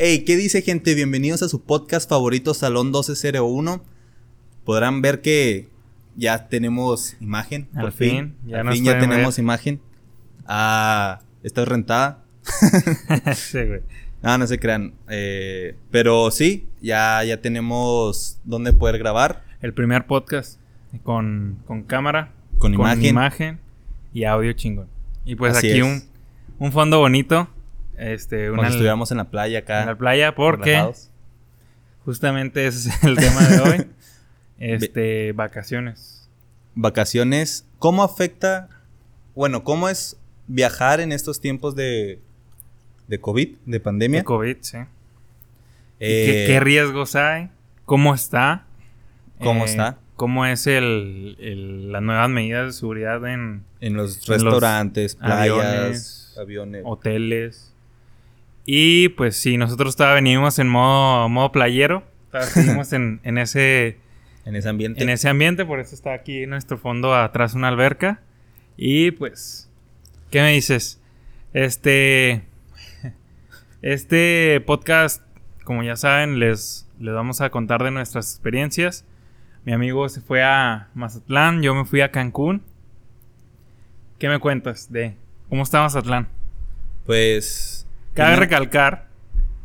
Hey, ¿qué dice gente? Bienvenidos a su podcast favorito Salón 1201. Podrán ver que ya tenemos imagen. Al por fin, fin. ya Al nos fin ya tenemos ver. imagen. Ah, está rentada. sí, güey. No, no se crean. Eh, pero sí, ya, ya tenemos dónde poder grabar. El primer podcast con, con cámara, Con imagen. imagen y audio chingón. Y pues Así aquí un, un fondo bonito. Este, Cuando estuviéramos en la playa acá. en la playa porque relajados. justamente ese es el tema de hoy. Este, vacaciones. Vacaciones. ¿Cómo afecta? Bueno, ¿cómo es viajar en estos tiempos de, de COVID, de pandemia? De COVID, sí. Eh, ¿Qué, qué riesgos hay? ¿Cómo está? ¿Cómo Eh, está? ¿Cómo es el, el- las nuevas medidas de seguridad en En los en los restaurantes, playas, aviones, aviones. hoteles? Y pues sí, nosotros todavía venimos en modo, modo playero. Seguimos en, en ese, En ese ambiente. en ese ambiente, por eso está aquí en nuestro fondo atrás una alberca. Y pues, ¿qué me dices? Este, este podcast, como ya saben, les, les vamos a contar de nuestras experiencias. Mi amigo se fue a Mazatlán, yo me fui a Cancún. ¿Qué me cuentas de cómo está Mazatlán? Pues. Cabe recalcar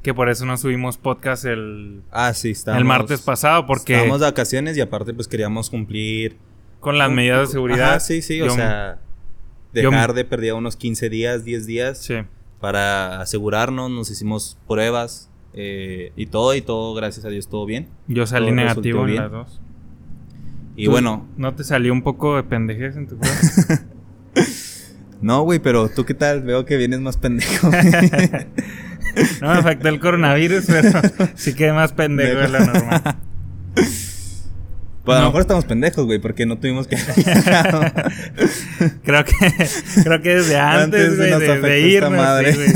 que por eso no subimos podcast el, Ah, sí, estábamos. el martes pasado, porque Estábamos de vacaciones y aparte, pues queríamos cumplir. con las medidas de seguridad. Ajá, sí, sí, o yo- sea. yo- Dejar de perder unos 15 días, 10 días. Sí. Para asegurarnos, nos hicimos pruebas. eh, y todo, y todo, gracias a Dios, todo bien. Yo salí Todo negativo en bien. las dos. Y ¿Tú- bueno, ¿No te salió un poco de pendejez en tu prueba? no, güey, pero tú qué tal, veo que vienes más pendejo. no me afectó el coronavirus, pero sí quedé más pendejo de lo normal. Pues a lo No. mejor estamos pendejos, güey, porque no tuvimos que. Creo que, creo que desde antes, güey, de, de irnos, madre. sí.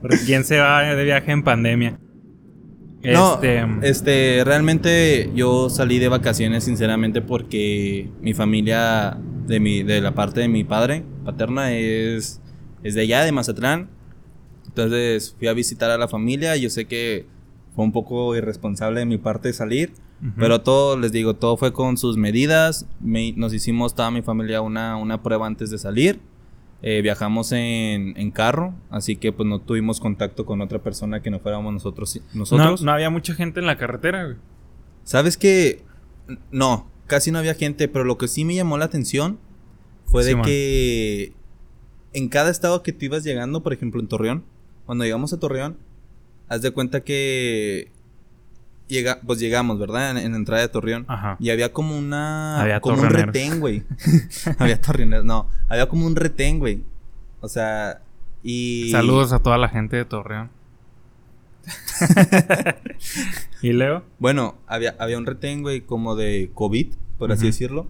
Porque quién se va de viaje en pandemia. No, Este, este, realmente yo salí de vacaciones sinceramente porque mi familia de mi de la parte de mi padre paterna es es de allá de Mazatlán. Entonces fui a visitar a la familia, yo sé que fue un poco irresponsable de mi parte salir, pero todo les digo, todo fue con sus medidas. Me- nos hicimos toda mi familia una una prueba antes de salir. Eh, viajamos en, en carro, así que pues no tuvimos contacto con otra persona que no fuéramos nosotros no, nosotros. no había mucha gente en la carretera, güey. ¿Sabes qué? No, casi no había gente, pero lo que sí me llamó la atención fue de que en cada estado que tú ibas llegando, por ejemplo en Torreón, cuando llegamos a Torreón, haz de cuenta que llega, pues llegamos, ¿verdad? En, en la entrada de Torreón. Ajá. Y había como una Había como un retén, güey. había torreoneros, no, había como un retén, güey. O sea, y Saludos a toda la gente de Torreón. ¿Y Leo? Bueno, había, había un retén, güey, como de COVID, por así decirlo.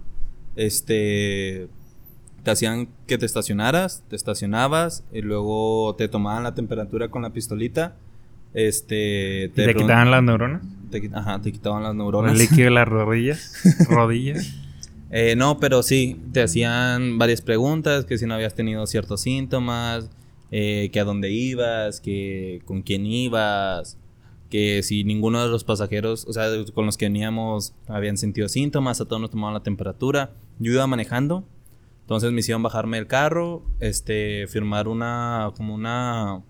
Este. Te hacían que te estacionaras, te estacionabas, y luego te tomaban la temperatura con la pistolita. Este. ¿Y te quitaban las neuronas? te ajá, te quitaban las ¿O el neuronas. líquido de las rodillas? ¿Rodillas? Eh, no, pero sí, te hacían varias preguntas, que si no habías tenido ciertos síntomas, eh, que a dónde ibas, que con quién ibas, que si ninguno de los pasajeros, o sea, con los que veníamos habían sentido síntomas, a todos nos tomaban la temperatura. Yo iba manejando, entonces me hicieron bajarme del carro, este, firmar una, como una,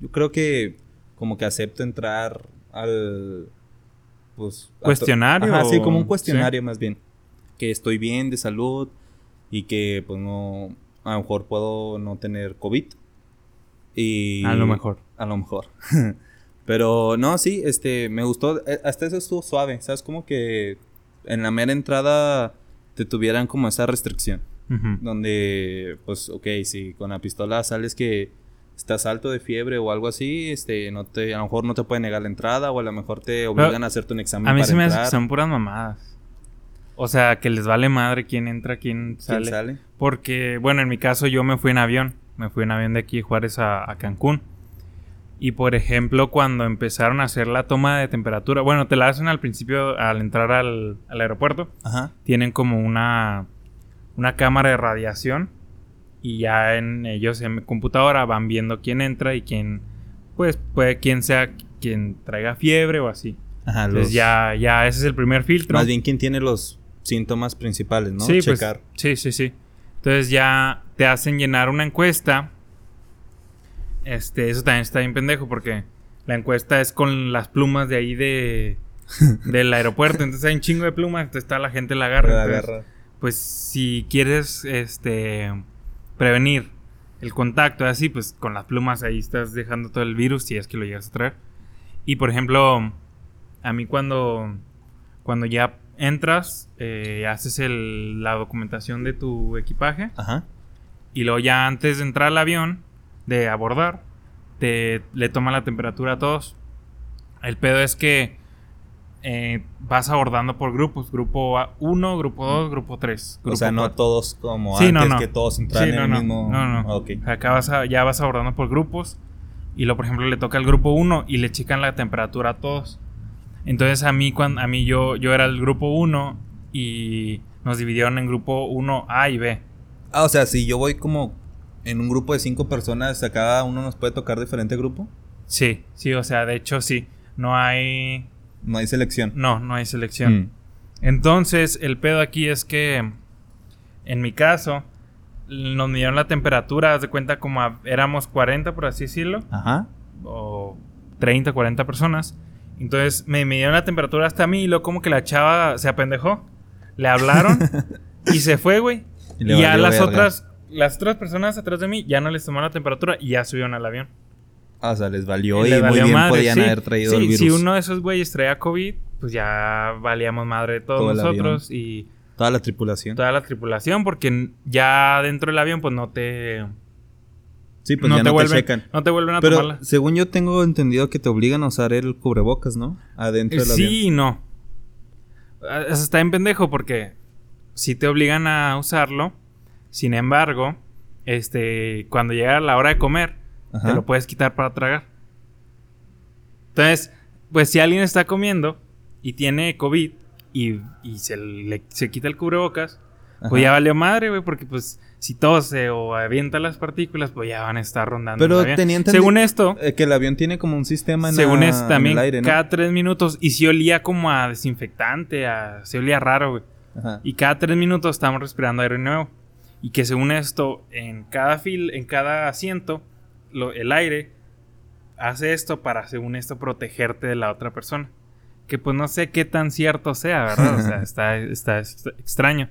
yo creo que como que acepto entrar al, pues... ¿Cuestionario Ajá, sí, como un sí? cuestionario más bien. Que estoy bien de salud y que pues no, a lo mejor puedo no tener COVID. Y... A lo mejor. A lo mejor. Pero no, sí, este, me gustó. eh, Hasta eso estuvo suave, ¿sabes? Como que en la mera entrada te tuvieran como esa restricción. Donde, pues, ok, si con la pistola sales que estás alto de fiebre o algo así, este, no te, a lo mejor no te pueden negar la entrada o a lo mejor te obligan a hacerte un examen A mí para se me hace que son puras mamadas. O sea, que les vale madre quién entra, quién ¿Quién sale. sale? Porque, bueno, en mi caso yo me fui en avión. Me fui en avión de aquí Juárez a, a Cancún. Y por ejemplo, cuando empezaron a hacer la toma de temperatura, bueno, te la hacen al principio al entrar al, al aeropuerto. Ajá. Tienen como una, una cámara de radiación. Y ya en ellos en mi computadora van viendo quién entra y quién, pues, puede, quién sea quien traiga fiebre o así. Ajá, Entonces los- ya, ya ese es el primer filtro. Más bien quien tiene los síntomas principales, ¿no? Sí, pues, sí, sí, sí. Entonces ya te hacen llenar una encuesta. Este, eso también está bien pendejo porque la encuesta es con las plumas de ahí de del aeropuerto. Entonces hay un chingo de plumas, entonces toda la gente la agarra. La Entonces, agarra. Pues si quieres este prevenir el contacto así, pues con las plumas ahí estás dejando todo el virus si es que lo llegas a traer. Y por ejemplo, a mí cuando cuando ya entras, eh, haces el- la documentación de tu equipaje Ajá. y luego ya antes de entrar al avión, de abordar, te le toma la temperatura a todos. El pedo es que eh, vas abordando por grupos, grupo 1, grupo 2, grupo 3. O sea, no todos como Sí, antes no, no. que todos entraran Sí, no, en el mismo. no, no. Ah, ok. Acá vas a- ya vas abordando por grupos. Y luego, por ejemplo, le toca al grupo 1 y le checan la temperatura a todos. Entonces a mí, cuando, a mí yo, yo era el grupo 1 y nos dividieron en grupo 1A y B. Ah, o sea, si yo voy como en un grupo de cinco personas, ¿a cada uno nos puede tocar diferente grupo? Sí, sí, o sea, de hecho sí. No hay... No hay selección. No, no hay selección. Mm. Entonces, el pedo aquí es que, en mi caso, nos midieron la temperatura, haz de cuenta como a- éramos 40, por así decirlo, Ajá. o 30, 40 personas. Entonces, me midieron la temperatura hasta a mí y luego como que la chava se apendejó. Le hablaron y se fue, güey. Y Y, ya las verga. otras, las otras personas atrás de mí ya no les tomaron la temperatura y ya subieron al avión. O sea, les valió Le y muy valió bien madre, podían sí. haber traído Sí, el virus. Si uno de esos güeyes traía COVID, pues ya valíamos madre de todos Todo nosotros y Toda la tripulación. toda la tripulación, porque ya dentro del avión, pues no te. Sí, pues no, ya te no vuelven, te checan. no te vuelven a Pero tomarla. según yo tengo entendido que te obligan a usar el cubrebocas, ¿no? Adentro del avión. Sí y no. Ah, Eso está en pendejo porque si te obligan a usarlo. Sin embargo, este, cuando llega la hora de comer, Ajá. te lo puedes quitar para tragar. Entonces, pues si alguien está comiendo y tiene COVID y, y se, le, se quita el cubrebocas, Ajá. pues ya valió madre, güey, porque pues si tose o avienta las partículas, pues ya van a estar rondando. Pero el avión. Según esto, Eh, que el avión tiene como un sistema en, según esto en también, el aire, ¿no? cada tres minutos, y si olía como a desinfectante, a, se olía raro, güey. Ajá. Y cada tres minutos estamos respirando aire nuevo. Y que según esto, en cada fil, en cada asiento, lo- el aire hace esto para, según esto, protegerte de la otra persona. Que pues no sé qué tan cierto sea, ¿verdad? O sea, está, está ex- extraño.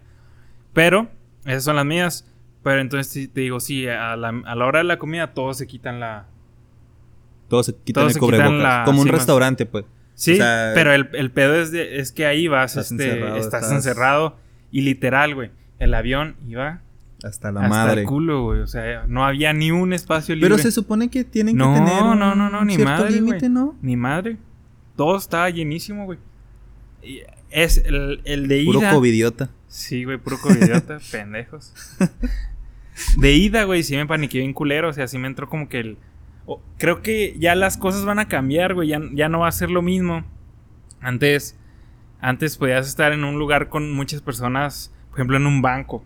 Pero, esas son las mías. Pero entonces te digo, sí, a la, a la hora de la comida todos se quitan la... Todos se quitan Todos el se quitan cubrebocas. la- como un sí, restaurante, pues. Sí, O sea, pero el, el pedo es, de, es que ahí vas, Estás este, encerrado, estás, estás- encerrado. Y literal, güey, el avión iba Hasta la hasta madre. el culo, güey. O sea, no había ni un espacio libre. Pero se supone que tienen No, que tener no, un no, no, ni madre, límite. ¿no? Ni madre. Todo estaba llenísimo, güey. Es el, el de Puro ida. covidiota. Sí, güey, puro covidiota, pendejos. De ida, güey, sí me paniqué bien culero. O sea, sí me entró como que el. creo que ya las cosas van a cambiar, güey. Ya, ya no va a ser lo mismo. Antes. Antes podías estar en un lugar con muchas personas. Por ejemplo, en un banco.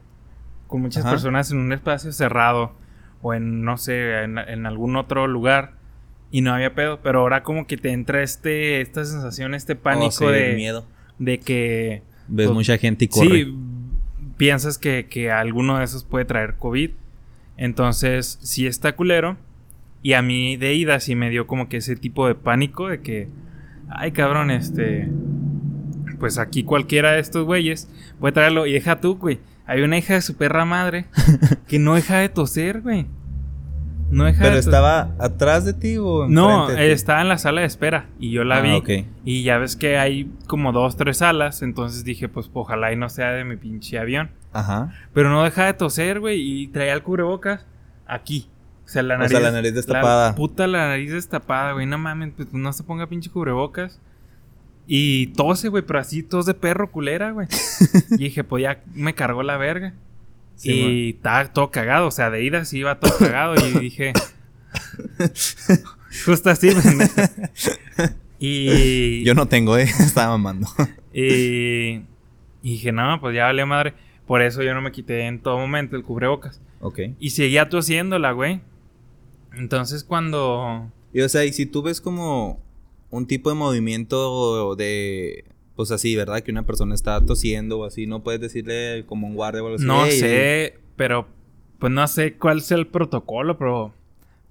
Con muchas Ajá. personas en un espacio cerrado. O en, no sé, en, en algún otro lugar. Y no había pedo. Pero ahora como que te entra este. Esta sensación, este pánico Oh, sí, de. miedo. De que. Ves Pues, mucha gente y corre. Sí, piensas que, que alguno de esos puede traer COVID. Entonces, sí está culero. Y a mí de ida sí me dio como que ese tipo de pánico de que, ay cabrón, este, pues aquí cualquiera de estos güeyes puede traerlo. Y deja tú, güey. Hay una hija de su perra madre que no deja de toser, güey. No deja Pero de estaba atrás de ti o No, de ti? estaba en la sala de espera y yo la Ah, vi. Y ya ves que hay como dos, tres salas. Entonces dije, pues ojalá y no sea de mi pinche avión. Ajá. Pero no deja de toser, güey. Y traía el cubrebocas aquí. O sea, la O nariz. sea, la nariz destapada. La puta la nariz destapada, güey. No mames, pues no se ponga pinche cubrebocas. Y tose, güey, pero así tos de perro culera, güey. y dije, pues ya me cargó la verga. Sí, y estaba todo cagado, o sea, de ida sí iba todo cagado. y dije. Justo así. Y. Yo no tengo, eh. Estaba mamando. Y, y dije, no, pues ya valió madre. Por eso yo no me quité en todo momento el cubrebocas. ok. Y seguía tosiéndola, güey. Entonces cuando... Y o sea, y si tú ves como un tipo de movimiento de. Pues así, ¿verdad? Que una persona está tosiendo o así. No puedes decirle como un guardia o algo así. No "Ey, sé, pero pues no sé cuál es el protocolo, pero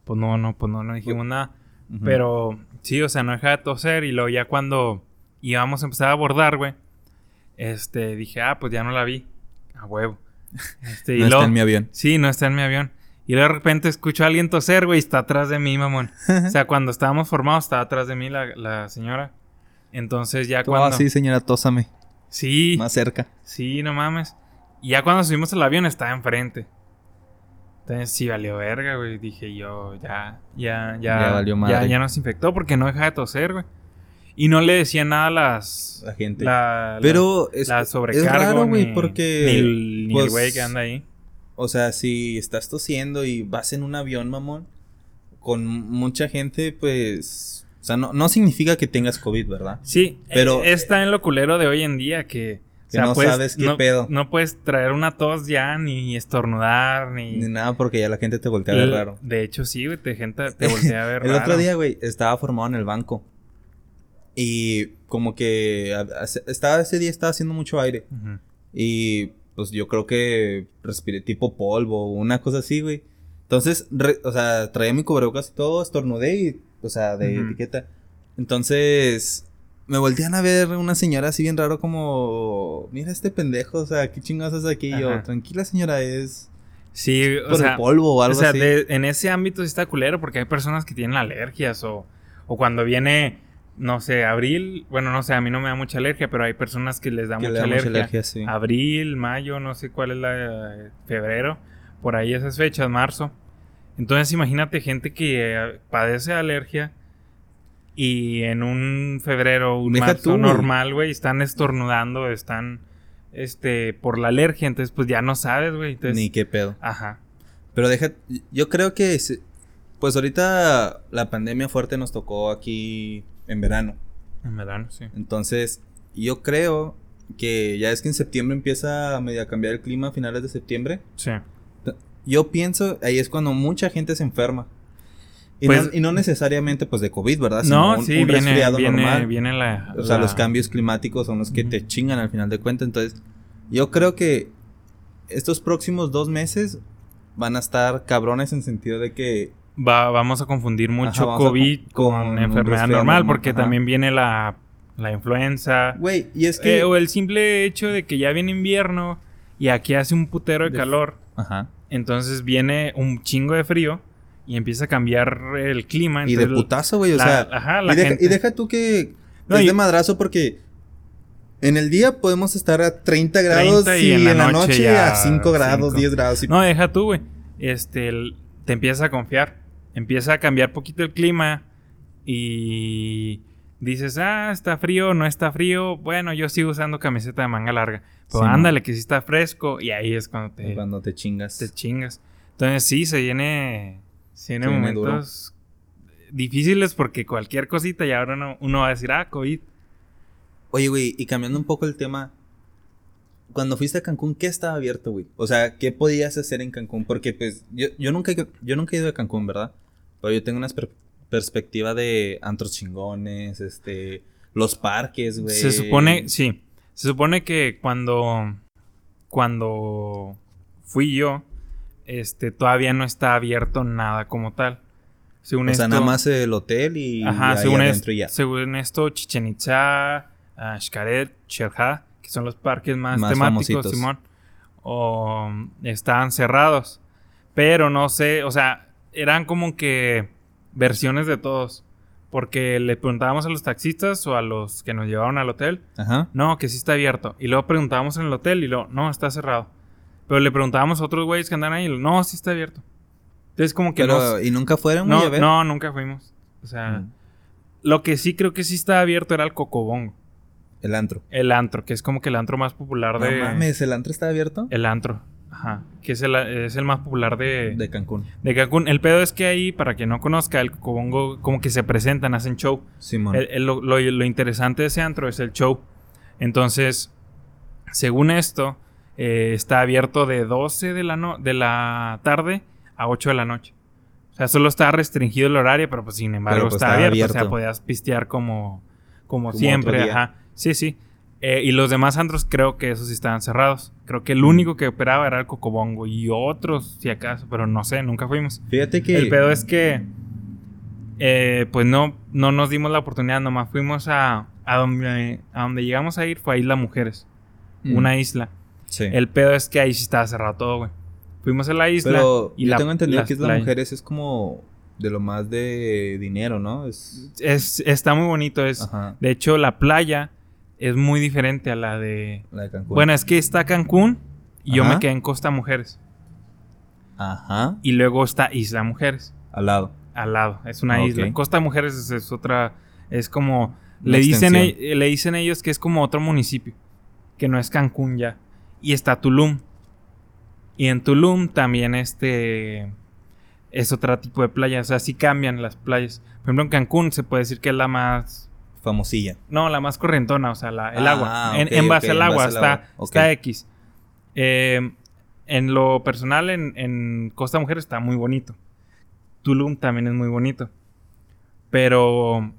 pues no, no, pues no, no dijimos nada. Ujú. Pero sí, o sea, no deja de toser y luego ya cuando íbamos a empezar a abordar, güey, este, dije, ah, pues ya no la vi. A huevo. Este, y No está luego- en mi avión. Sí, no está en mi avión. Y de repente escucho a alguien toser, güey, y está atrás de mí, mamón. O sea, cuando estábamos formados, estaba atrás de mí la, la señora. Entonces ya Tú, cuando... ah, sí, señora, tósame. Sí, Más cerca. sí, no mames. Y ya cuando subimos al avión estaba enfrente. Entonces sí valió verga, güey. Dije yo, ya, ya, ya. Ya valió madre. Ya, ya nos infectó porque no deja de toser, güey. Y no le decía nada a las... La gente. La, Pero la, es, la es sobrecargo. raro, güey, porque. Ni el el pues, güey que anda ahí. O sea, si estás tosiendo y vas en un avión, mamón, con mucha gente, pues. O sea, no, no significa que tengas COVID, ¿verdad? Sí, Pero- pero está en lo culero de hoy en día que, Que no sabes qué no, pedo. No puedes traer una tos ya, ni estornudar, ni. Ni nada, porque ya la gente te voltea a ver raro. De hecho, sí, güey, te, gente, te voltea a ver El raro. otro día, güey, estaba formado en el banco. Y como que estaba ese día estaba haciendo mucho aire. Y pues yo creo que respiré tipo polvo o una cosa así, güey. Entonces, re- o sea, traía mi cubrebocas y todo, estornudé y, o sea, de etiqueta. Entonces, me voltean a ver una señora así bien raro como, mira este pendejo, o sea, ¿qué chingados haces aquí? Y yo, Ajá. tranquila señora, es Sí, o por sea, el polvo o o algo sea así. de- en ese ámbito sí está culero porque hay personas que tienen alergias o, o cuando viene, no sé, abril, bueno, no sé, a mí no me da mucha alergia, pero hay personas que les da, Que mucha, da mucha alergia. sí. Abril, mayo, no sé cuál es la febrero, por ahí esas fechas, marzo. Entonces imagínate gente que eh, padece alergia y en un febrero, un Deja marzo tú, normal, güey, están estornudando, están este por la alergia, entonces pues ya no sabes, güey. Ni qué pedo. ajá. Pero deja, yo creo que, pues ahorita la pandemia fuerte nos tocó aquí en verano. En verano, sí. Entonces, yo creo que ya es que en septiembre empieza a cambiar el clima a finales de septiembre. Sí. Yo pienso, ahí es cuando mucha gente se enferma. Y, Pues- no, y no necesariamente pues de COVID, ¿verdad? Sino No, sí, un viene, resfriado viene, normal. viene la... O sea, la- los cambios climáticos son los que te chingan al final de cuentas. Entonces, yo creo que estos próximos dos meses van a estar cabrones en sentido de que Va, vamos a confundir mucho COVID con- con, con un enfermedad normal, porque ajá. también viene la, la influenza. Güey, y es que. Eh, o el simple hecho de que ya viene invierno y aquí hace un putero de De- calor. Ajá. Entonces viene un chingo de frío y empieza a cambiar el clima. Y de putazo, güey. O la- sea. ajá, la y, deja, gente- y deja tú que. No, es y- de madrazo porque. En el día podemos estar a 30 grados 30 y, y en la, noche, a 5 grados, 5. 10 grados. y- No, deja tú, güey. Este, el- te empieza a confiar. Empieza a cambiar poquito el clima y dices, ah, está frío, no está frío. Bueno, yo sigo usando camiseta de manga larga. Pero Sí, ándale, que sí está fresco y ahí es cuando te, Cuando te chingas. te chingas. Entonces sí, se viene, se viene Se viene momentos difíciles porque cualquier cosita y ahora no, uno va a decir, ah, COVID. Oye, güey, y cambiando un poco el tema. Cuando fuiste a Cancún, ¿qué estaba abierto, güey? O sea, ¿qué podías hacer en Cancún? Porque, pues, yo, yo, nunca, yo nunca he ido a Cancún, ¿verdad? Pero yo tengo una per- perspectiva de antros chingones, este... Los parques, güey. Se supone, sí, se supone que cuando, cuando fui yo, este, todavía no está abierto nada como tal. Según O sea, esto, nada más el hotel y ajá, ahí según, es- adentro y ya. según esto, Chichen Itza, ah, Xcaret, Xerja, que son los parques más, Más temáticos, famositos. Simón, o, estaban cerrados. Pero no sé, o sea, eran como que versiones de todos. Porque le preguntábamos a los taxistas o a los que nos llevaron al hotel, Ajá. no, que sí está abierto. Y luego preguntábamos en el hotel y luego, no, está cerrado. Pero le preguntábamos a otros güeyes que andan ahí y lo, no, sí está abierto. Entonces como que Pero, no, ¿y nunca fueron, no, a ver? no, nunca fuimos. O sea, Mm. lo que sí creo que sí está abierto era el Cocobongo. El antro. El antro, que es como que el antro más popular No de... mames, ¿el antro está abierto? El antro, ajá. Que es el, es el más popular de, De Cancún. de Cancún. El pedo es que ahí, para quien no conozca, el Cocobongo como que se presentan, hacen show. El- el- lo, lo- lo interesante de ese antro es el show. Entonces, según esto, eh, está abierto de 12 de la, no- de la tarde a 8 de la noche. O sea, solo estaba restringido el horario, pero pues sin embargo Pero, pues, estaba abierto. O sea, podías pistear como, como, Como siempre. Ajá. Sí, sí. Eh, y los demás antros creo que esos sí estaban cerrados. Creo Mm. que el único que operaba era el Cocobongo y otros, si acaso, pero no sé, nunca fuimos. Fíjate que. El pedo es que, eh, pues no, no nos dimos la oportunidad, nomás fuimos a, a, donde, a donde llegamos a ir, fue a Isla Mujeres, Mm, una isla. Sí. El pedo es que ahí sí estaba cerrado todo, güey. Fuimos a la isla. Pero y yo la- tengo entendido las que Isla Mujeres es como de lo más de dinero, ¿no? Es. Es, está muy bonito. Es, Ajá. de hecho, la playa es muy diferente a la de. La de Cancún. Bueno, es que está Cancún y yo me quedé en Costa Mujeres. Ajá. Y luego está Isla Mujeres. Al lado. al lado. Es una Ah, isla. ok. Costa Mujeres es, es otra. Es como. Una Le dicen, extensión. le dicen ellos que es como otro municipio. Que no es Cancún ya. Y está Tulum. Y en Tulum también este. Es otro tipo de playa. O sea, sí cambian las playas. Por ejemplo, en Cancún se puede decir que es la más. Famosilla. No, la más corrientona. O sea, la- el Ah, agua. En, en base al agua base está, agua. Está X. Eh, en lo personal, en, en Costa Mujeres está muy bonito. Tulum también es muy bonito. Pero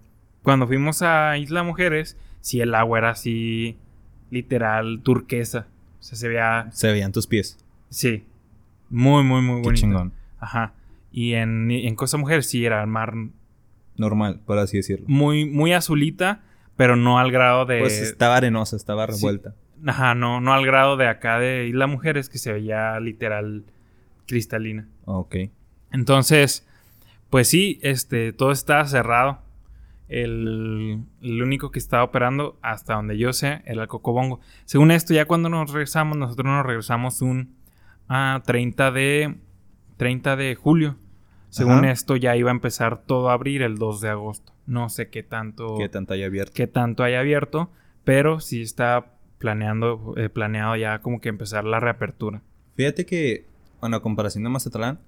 cuando fuimos a Isla Mujeres, sí el agua era así, literal, turquesa. O sea, se veía, Se veían tus pies. sí, muy, muy, muy Qué bonito. chingón. Ajá. Y en, en Costa Mujeres sí era el mar Normal, por así decirlo. muy, muy azulita, pero no al grado de... Pues estaba arenosa, estaba Sí. revuelta. Ajá, no, no al grado de acá de Isla Mujeres que se veía literal cristalina. Ok. Entonces, pues sí, este, todo estaba cerrado. El, el único que estaba operando, hasta donde yo sé, era el Cocobongo. Según esto, ya cuando nos regresamos, nosotros nos regresamos un ah, 30 de 30 de julio. Según Ajá. esto, ya iba a empezar todo a abrir el 2 de agosto. No sé qué tanto Qué tanta hay abierta. qué tanto haya abierto, pero sí está planeando, eh, planeado ya como que empezar la reapertura. Fíjate que, bueno, a comparación de Mazatlán,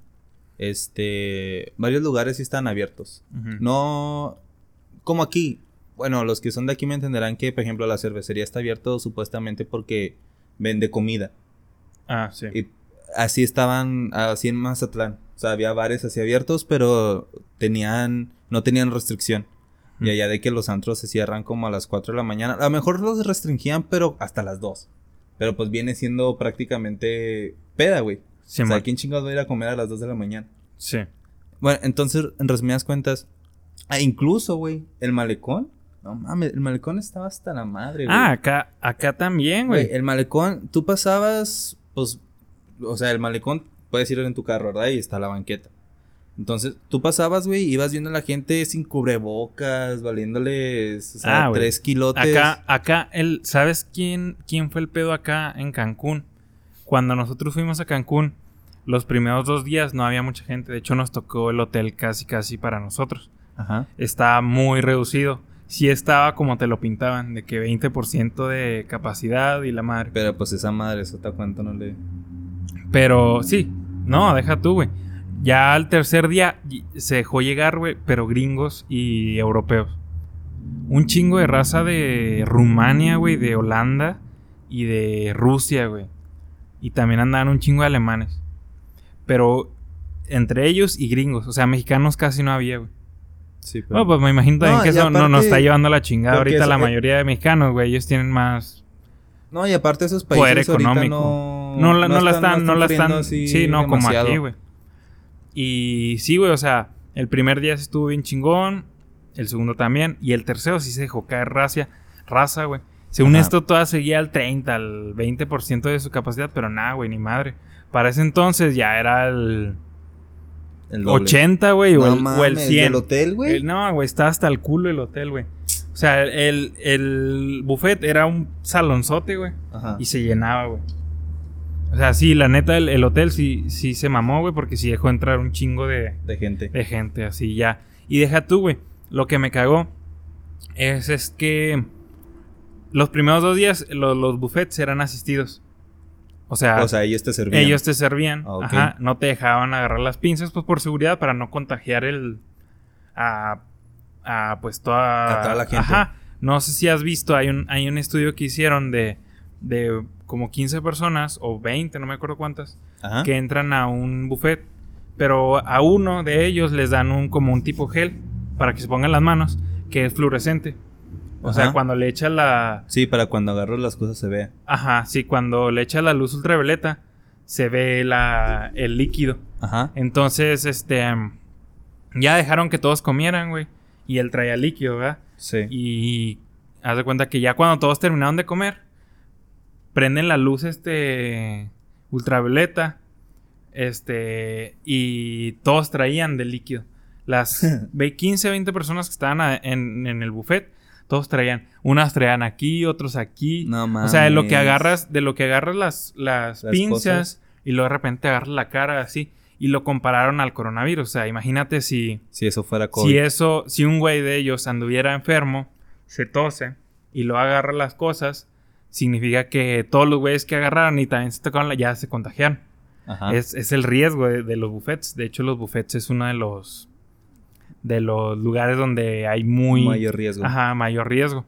este, varios lugares sí están abiertos. No, como aquí. Bueno, los que son de aquí me entenderán que, por ejemplo, la cervecería está abierto supuestamente porque vende comida. Ah, sí. Y así estaban, así en Mazatlán. O sea, había bares así abiertos, pero tenían, no tenían restricción. Y Ujú. allá de que los antros se cierran como a las 4 de la mañana. A lo mejor los restringían, pero hasta las 2. Pero pues viene siendo prácticamente peda, güey. Sí, o sea. ¿quién chingados va a ir a comer a las 2 de la mañana? Sí. Bueno, entonces, en resumidas cuentas, ah, incluso, güey, el malecón. No mames, el malecón estaba hasta la madre, güey. Ah, acá, acá también, güey. el malecón, tú pasabas, pues, o sea, el malecón puedes ir en tu carro, ¿verdad? Y está la banqueta. Entonces, tú pasabas, güey, ibas viendo a la gente sin cubrebocas, valiéndoles, o sea, Ah, tres kilotes. Acá, acá, el, ¿sabes quién, quién fue el pedo acá en Cancún? Cuando nosotros fuimos a Cancún, los primeros dos días no había mucha gente. De hecho, nos tocó el hotel casi, casi para nosotros. Ajá. Estaba muy reducido. Sí estaba como te lo pintaban, de que 20% de capacidad y la madre. Pero pues esa madre, eso te cuánto no le. Pero sí, no, deja tú, güey. Ya al tercer día se dejó llegar, güey, pero gringos y europeos. Un chingo de raza de Rumania, güey, de Holanda y de Rusia, güey. Y también andaban un chingo de alemanes. Pero entre ellos y gringos, o sea, mexicanos casi no había, güey. Sí, pero. Bueno, pues me imagino también No, que eso no nos está llevando a la chingada ahorita eso- la eh, mayoría de mexicanos, güey. Ellos tienen más No, y aparte esos poder países ahorita económico. no. No, la, no la están, no la están. así Sí, no, como aquí, güey. Y sí, güey, o sea, el primer día sí estuvo bien chingón. El segundo también. Y el tercero sí se dejó caer raza, raza, güey. Según Ajá. esto, toda seguía al 30, al 20% de su capacidad, pero nada, güey, ni madre. Para ese entonces ya era el El doble. 80, güey, o, el- o el mames, 100. ¿del hotel, güey? El- no, güey, estaba hasta el culo el hotel, güey. O sea, el, el buffet era un salonzote, güey. Ajá. Y se llenaba, güey. O sea, sí, la neta, el, el hotel sí, sí se mamó, güey, porque sí dejó entrar un chingo de, De gente. de gente, así ya. Y deja tú, güey. Lo que me cagó es, es que los primeros dos días lo- los buffets eran asistidos. O sea, O sea, ellos te servían. ellos te servían. Ah. Ajá. No te dejaban agarrar las pinzas, pues por seguridad, para no contagiar el. A. a pues toda. A toda la gente. Ajá. No sé si has visto, hay un, hay un estudio que hicieron de. de como 15 personas, o 20, no me acuerdo cuántas, Ajá. que entran a un buffet Pero a uno de ellos les dan un como un tipo gel para que se pongan las manos, que es fluorescente. O sea, cuando le echa la... Sí, para cuando agarro las cosas se vea. Ajá, sí, cuando le echa la luz ultravioleta, se ve la, el líquido. Ajá. Entonces, este... Ya dejaron que todos comieran, güey. Y él traía líquido, ¿verdad? Sí. Y haz de cuenta que ya cuando todos terminaron de comer, prenden la luz este ultravioleta. Este, y todos traían de líquido. Las ve 15, 20 personas que estaban a- en, en el buffet, todos traían. Unas traían aquí, otros aquí. No o sea, de lo que mames. agarras, de lo que agarras las, las, Las pinzas cosas. y luego de repente agarras la cara así. Y lo compararon al coronavirus. O sea, imagínate si. Si eso fuera COVID. Si eso, si un güey de ellos anduviera enfermo, se tose y lo agarra las cosas, significa que todos los güeyes que agarraron y también se tocaron, la- ya se contagiaron. Ajá. Es, es el riesgo de, de los buffets. De hecho, los buffets es uno de los de los lugares donde hay muy mayor riesgo. Ajá, mayor riesgo.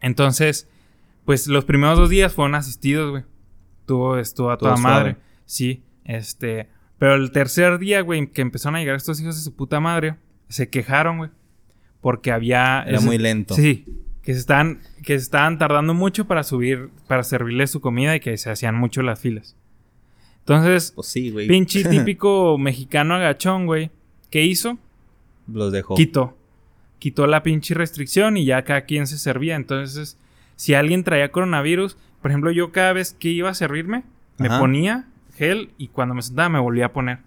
Entonces, pues los primeros dos días fueron asistidos, güey. Estuvo, estuvo a toda madre. Sí, este. Pero el tercer día, güey, que empezaron a llegar estos hijos de su puta madre, se quejaron, güey. Porque había. Era ese- muy lento. Sí. Que se estaban, que se estaban tardando mucho para subir, para servirles su comida y que se hacían mucho las filas. Entonces, Pues sí, güey. pinche típico mexicano agachón, güey. ¿Qué hizo? Los dejó. Quitó. Quitó la pinche restricción y ya cada quien se servía. Entonces, si alguien traía coronavirus, por ejemplo, yo cada vez que iba a servirme, me ponía gel y cuando me sentaba me volvía a poner.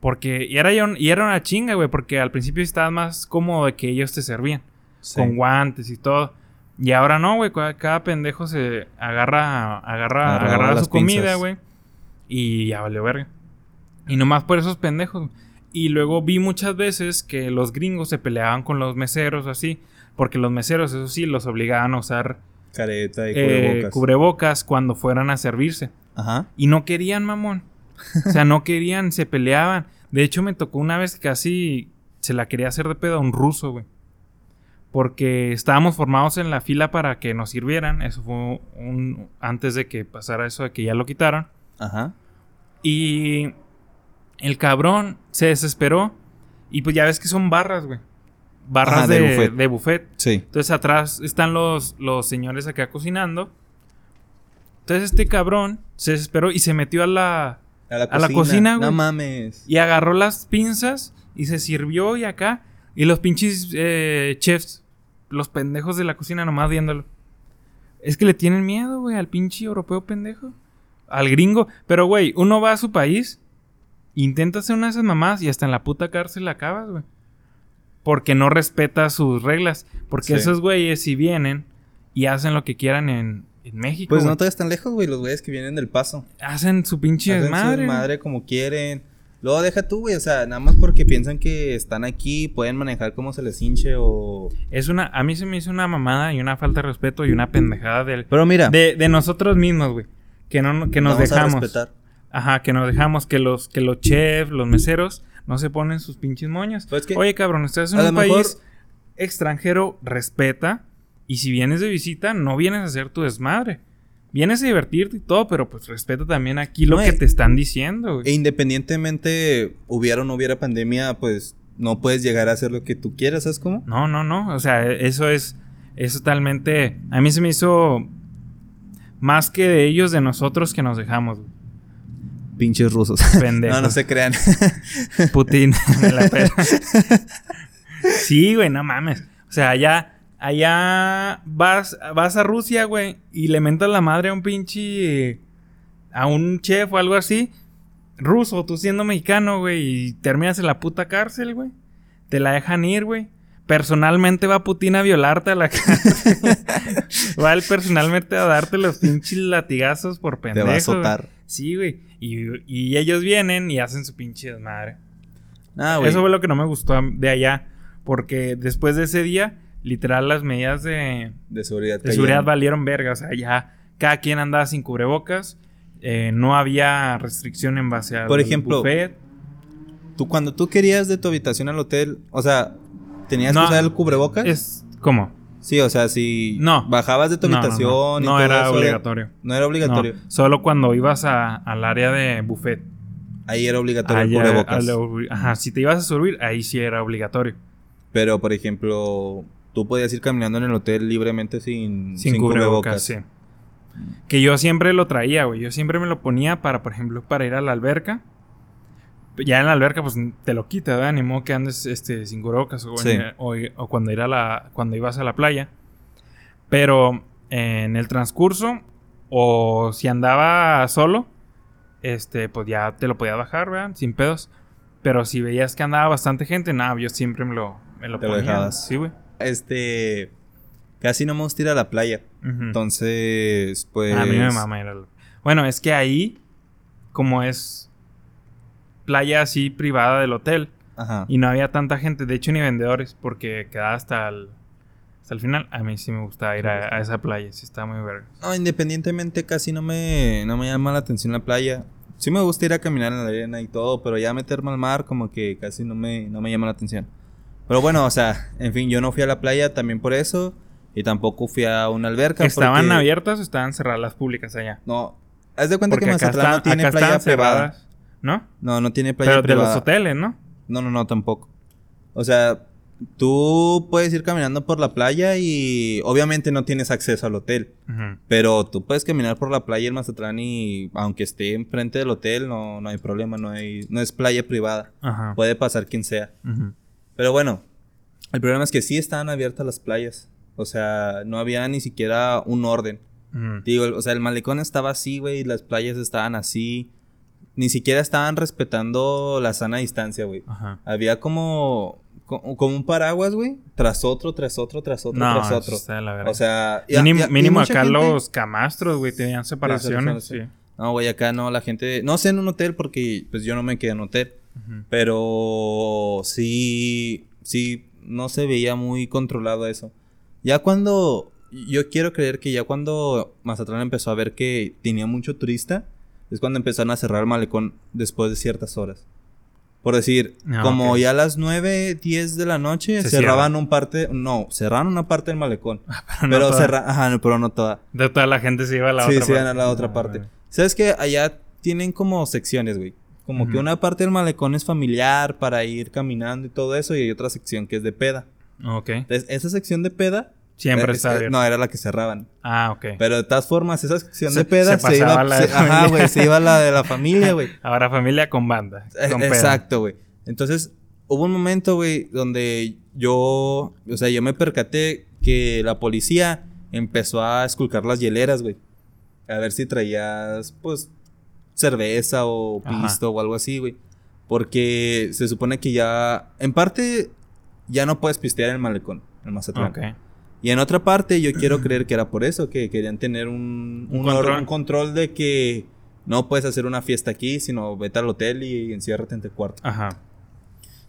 Porque y era, y era una chinga, güey, porque al principio estabas más cómodo de que ellos te servían. Sí. Con guantes y todo. Y ahora no, güey. Cada, cada pendejo se agarra, agarra, agarraba las su comida, güey. Y ya valió verga. Y nomás por esos pendejos. Y luego vi muchas veces que los gringos se peleaban con los meseros así. Porque los meseros, eso sí, los obligaban a usar Careta y eh, cubrebocas. cubrebocas cuando fueran a servirse. Ajá. Y no querían, mamón. O sea, no querían, se peleaban. De hecho, me tocó una vez que casi se la quería hacer de pedo a un ruso, güey. Porque estábamos formados en la fila para que nos sirvieran. Eso fue un, antes de que pasara eso de que ya lo quitaron. Ajá. Y el cabrón se desesperó. Y pues ya ves que son barras, güey. Barras Ajá, de, de de buffet. buffet. Sí. Entonces atrás están los, los señores acá cocinando. Entonces este cabrón se desesperó y se metió a la... A la A la cocina, güey. No mames. Y agarró las pinzas y se sirvió y acá. Y los pinches eh, chefs, los pendejos de la cocina nomás viéndolo. Es que le tienen miedo, güey, al pinche europeo pendejo. Al gringo. Pero, güey, uno va a su país, intenta hacer una de esas mamás y hasta en la puta cárcel acabas, güey. Porque no respeta sus reglas. Porque Sí. esos güeyes, si vienen y hacen lo que quieran en, en México, Pues no te tan lejos, güey. Los güeyes que vienen del paso. hacen su pinche Hacen su desmadre. güey. madre como quieren. Luego deja tú, güey. O sea, nada más porque piensan que están aquí, pueden manejar como se les hinche o. Es una, a mí se me hizo una mamada y una falta de respeto y una pendejada del, Pero mira, de, de nosotros mismos, güey. Que, no, que nos vamos a dejamos. respetar. Ajá, que nos dejamos que los, que los chefs, los meseros, no se ponen sus pinches moños. Pues que- Oye, cabrón, estás en a un mejor- país extranjero, respeta. Y si vienes de visita, no vienes a hacer tu desmadre. Vienes a divertirte y todo, pero pues respeta también aquí lo No, que te están diciendo, güey. E independientemente hubiera o no hubiera pandemia, pues no puedes llegar a hacer lo que tú quieras, ¿sabes cómo? No, no, no. O sea, eso es, es totalmente. A mí se me hizo más que de ellos, de nosotros que nos dejamos. güey. Pinches rusos. Pendejos. no, no se crean. Putin. la pela. sí, güey, no mames. O sea, allá, allá vas, vas a Rusia, güey, y le mentas la madre a un pinche. a un chef o algo así. Ruso, tú siendo mexicano, güey, y terminas en la puta cárcel, güey. Te la dejan ir, güey. Personalmente va Putin a violarte a la cárcel. va él personalmente a darte los pinches latigazos por Te pendejo. va a güey. azotar. Sí, güey. Y, y ellos vienen y hacen su pinche desmadre. Ah, güey. Eso fue lo que no me gustó de allá. Porque después de ese día, literal, las medidas de, De seguridad. de seguridad cayeron. valieron verga. O sea, ya cada quien andaba sin cubrebocas. eh, no había restricción en base al Por ejemplo, buffet. Tú, cuando tú querías de tu habitación al hotel, o sea, ¿tenías No, que usar el cubrebocas? Es. ¿Cómo? Sí, o sea, si No. bajabas de tu No, no, no. habitación y No todo era eso obligatorio. No era obligatorio. Solo cuando ibas a- al área de buffet. Ahí era obligatorio el cubrebocas. a ajá, si te ibas a subir, ahí sí era obligatorio. Pero, por ejemplo, tú podías ir caminando en el hotel libremente sin, Sin, cubrebocas, sí. Que yo siempre lo traía, güey. Yo siempre me lo ponía para, por ejemplo, para ir a la alberca. Ya en la alberca, pues te lo quita, ¿verdad? Ni modo que andes este, sin cubrebocas. O, Sí. en- o- o cuando, ir a la, cuando ibas a la playa. Pero en el transcurso, o si andaba solo, este, pues ya te lo podía bajar, ¿verdad? Sin pedos. Pero si veías que andaba bastante gente, nada, yo siempre me lo, me lo Te lo ponía. dejabas. Sí, güey. Este. Casi no me gusta ir a la playa. Entonces, pues. A mí me mama ir al- Bueno, es que ahí, como es playa así privada del hotel, Ajá. y no había tanta gente, de hecho ni vendedores, porque quedaba hasta el, hasta el final. A mí sí me gustaba ir a, a esa playa, sí está muy verga. No, independientemente, casi no me, no me llama la atención la playa. Sí me gusta ir a caminar en la arena y todo, pero ya meterme al mar como que casi no me, no me llama la atención. Pero bueno, o sea, en fin, yo no fui a la playa también por eso. Y tampoco fui a una alberca. ¿Estaban porque- abiertas o estaban cerradas las públicas allá? No. Haz de cuenta Porque que Mazatlán no tiene playa privada. ¿no? No, no tiene playa Pero de privada. los hoteles, ¿no? No, no, no, tampoco. O sea, tú puedes ir caminando por la playa y obviamente no tienes acceso al hotel. Ujú. Pero tú puedes caminar por la playa en Mazatlán y aunque esté enfrente del hotel, no, no hay problema, no hay, no es playa privada. Puede pasar quien sea. Ujú. Pero bueno, el problema es que sí estaban abiertas las playas. O sea, no había ni siquiera un orden. Ujú. Digo, o sea, el malecón estaba así, güey, y las playas estaban así. Ni siquiera estaban respetando la sana distancia, güey. Había como, co- como un paraguas, güey, tras otro, tras otro, tras otro, No, tras otro. está la verga. O sea, y- mínimo y- y mínimo acá gente- los camastros, güey, tenían separaciones. Sí. No, güey, acá no, la gente... No sé en un hotel porque pues yo no me quedé en hotel. Pero sí, sí, no se veía muy controlado eso. Ya cuando... Yo quiero creer que ya cuando Mazatlán empezó a ver que tenía mucho turista, es cuando empezaron a cerrar el malecón después de ciertas horas. Por decir, Ah, como ok. ya a las 9, 10 de la noche Se cerraban cierra. un parte... No, cerraron una parte del malecón. no pero toda. cerra- Ajá, no, pero no toda. De toda la gente se iba a la sí, otra se iban parte. a la otra Ah, parte. ¿Sabes que Allá tienen como secciones, güey. Como que una parte del malecón es familiar para ir caminando y todo eso, y hay otra sección que es de peda. Ok. Entonces, esa sección de peda. Siempre eh, está eh. No, era la que cerraban. Ah, ok. Pero de todas formas, esa sección Se- de peda se se, iba. la se- ajá, güey, se iba la de la familia, güey. Ahora familia con banda. Eh, Con pedo. Exacto, güey. Entonces, hubo un momento, güey, donde yo, o sea, yo me percaté que la policía empezó a esculcar las hieleras, güey. A ver si traías, pues, cerveza o Ajá. pisto o algo así, güey. Porque se supone que ya, en parte, ya no puedes pistear en el malecón, en Mazatlán. Ok. Y en otra parte, yo quiero creer que era por eso, que querían tener un, Un un or- control. un control de que no puedes hacer una fiesta aquí, sino vete al hotel y enciérrate en tu cuarto. Ajá.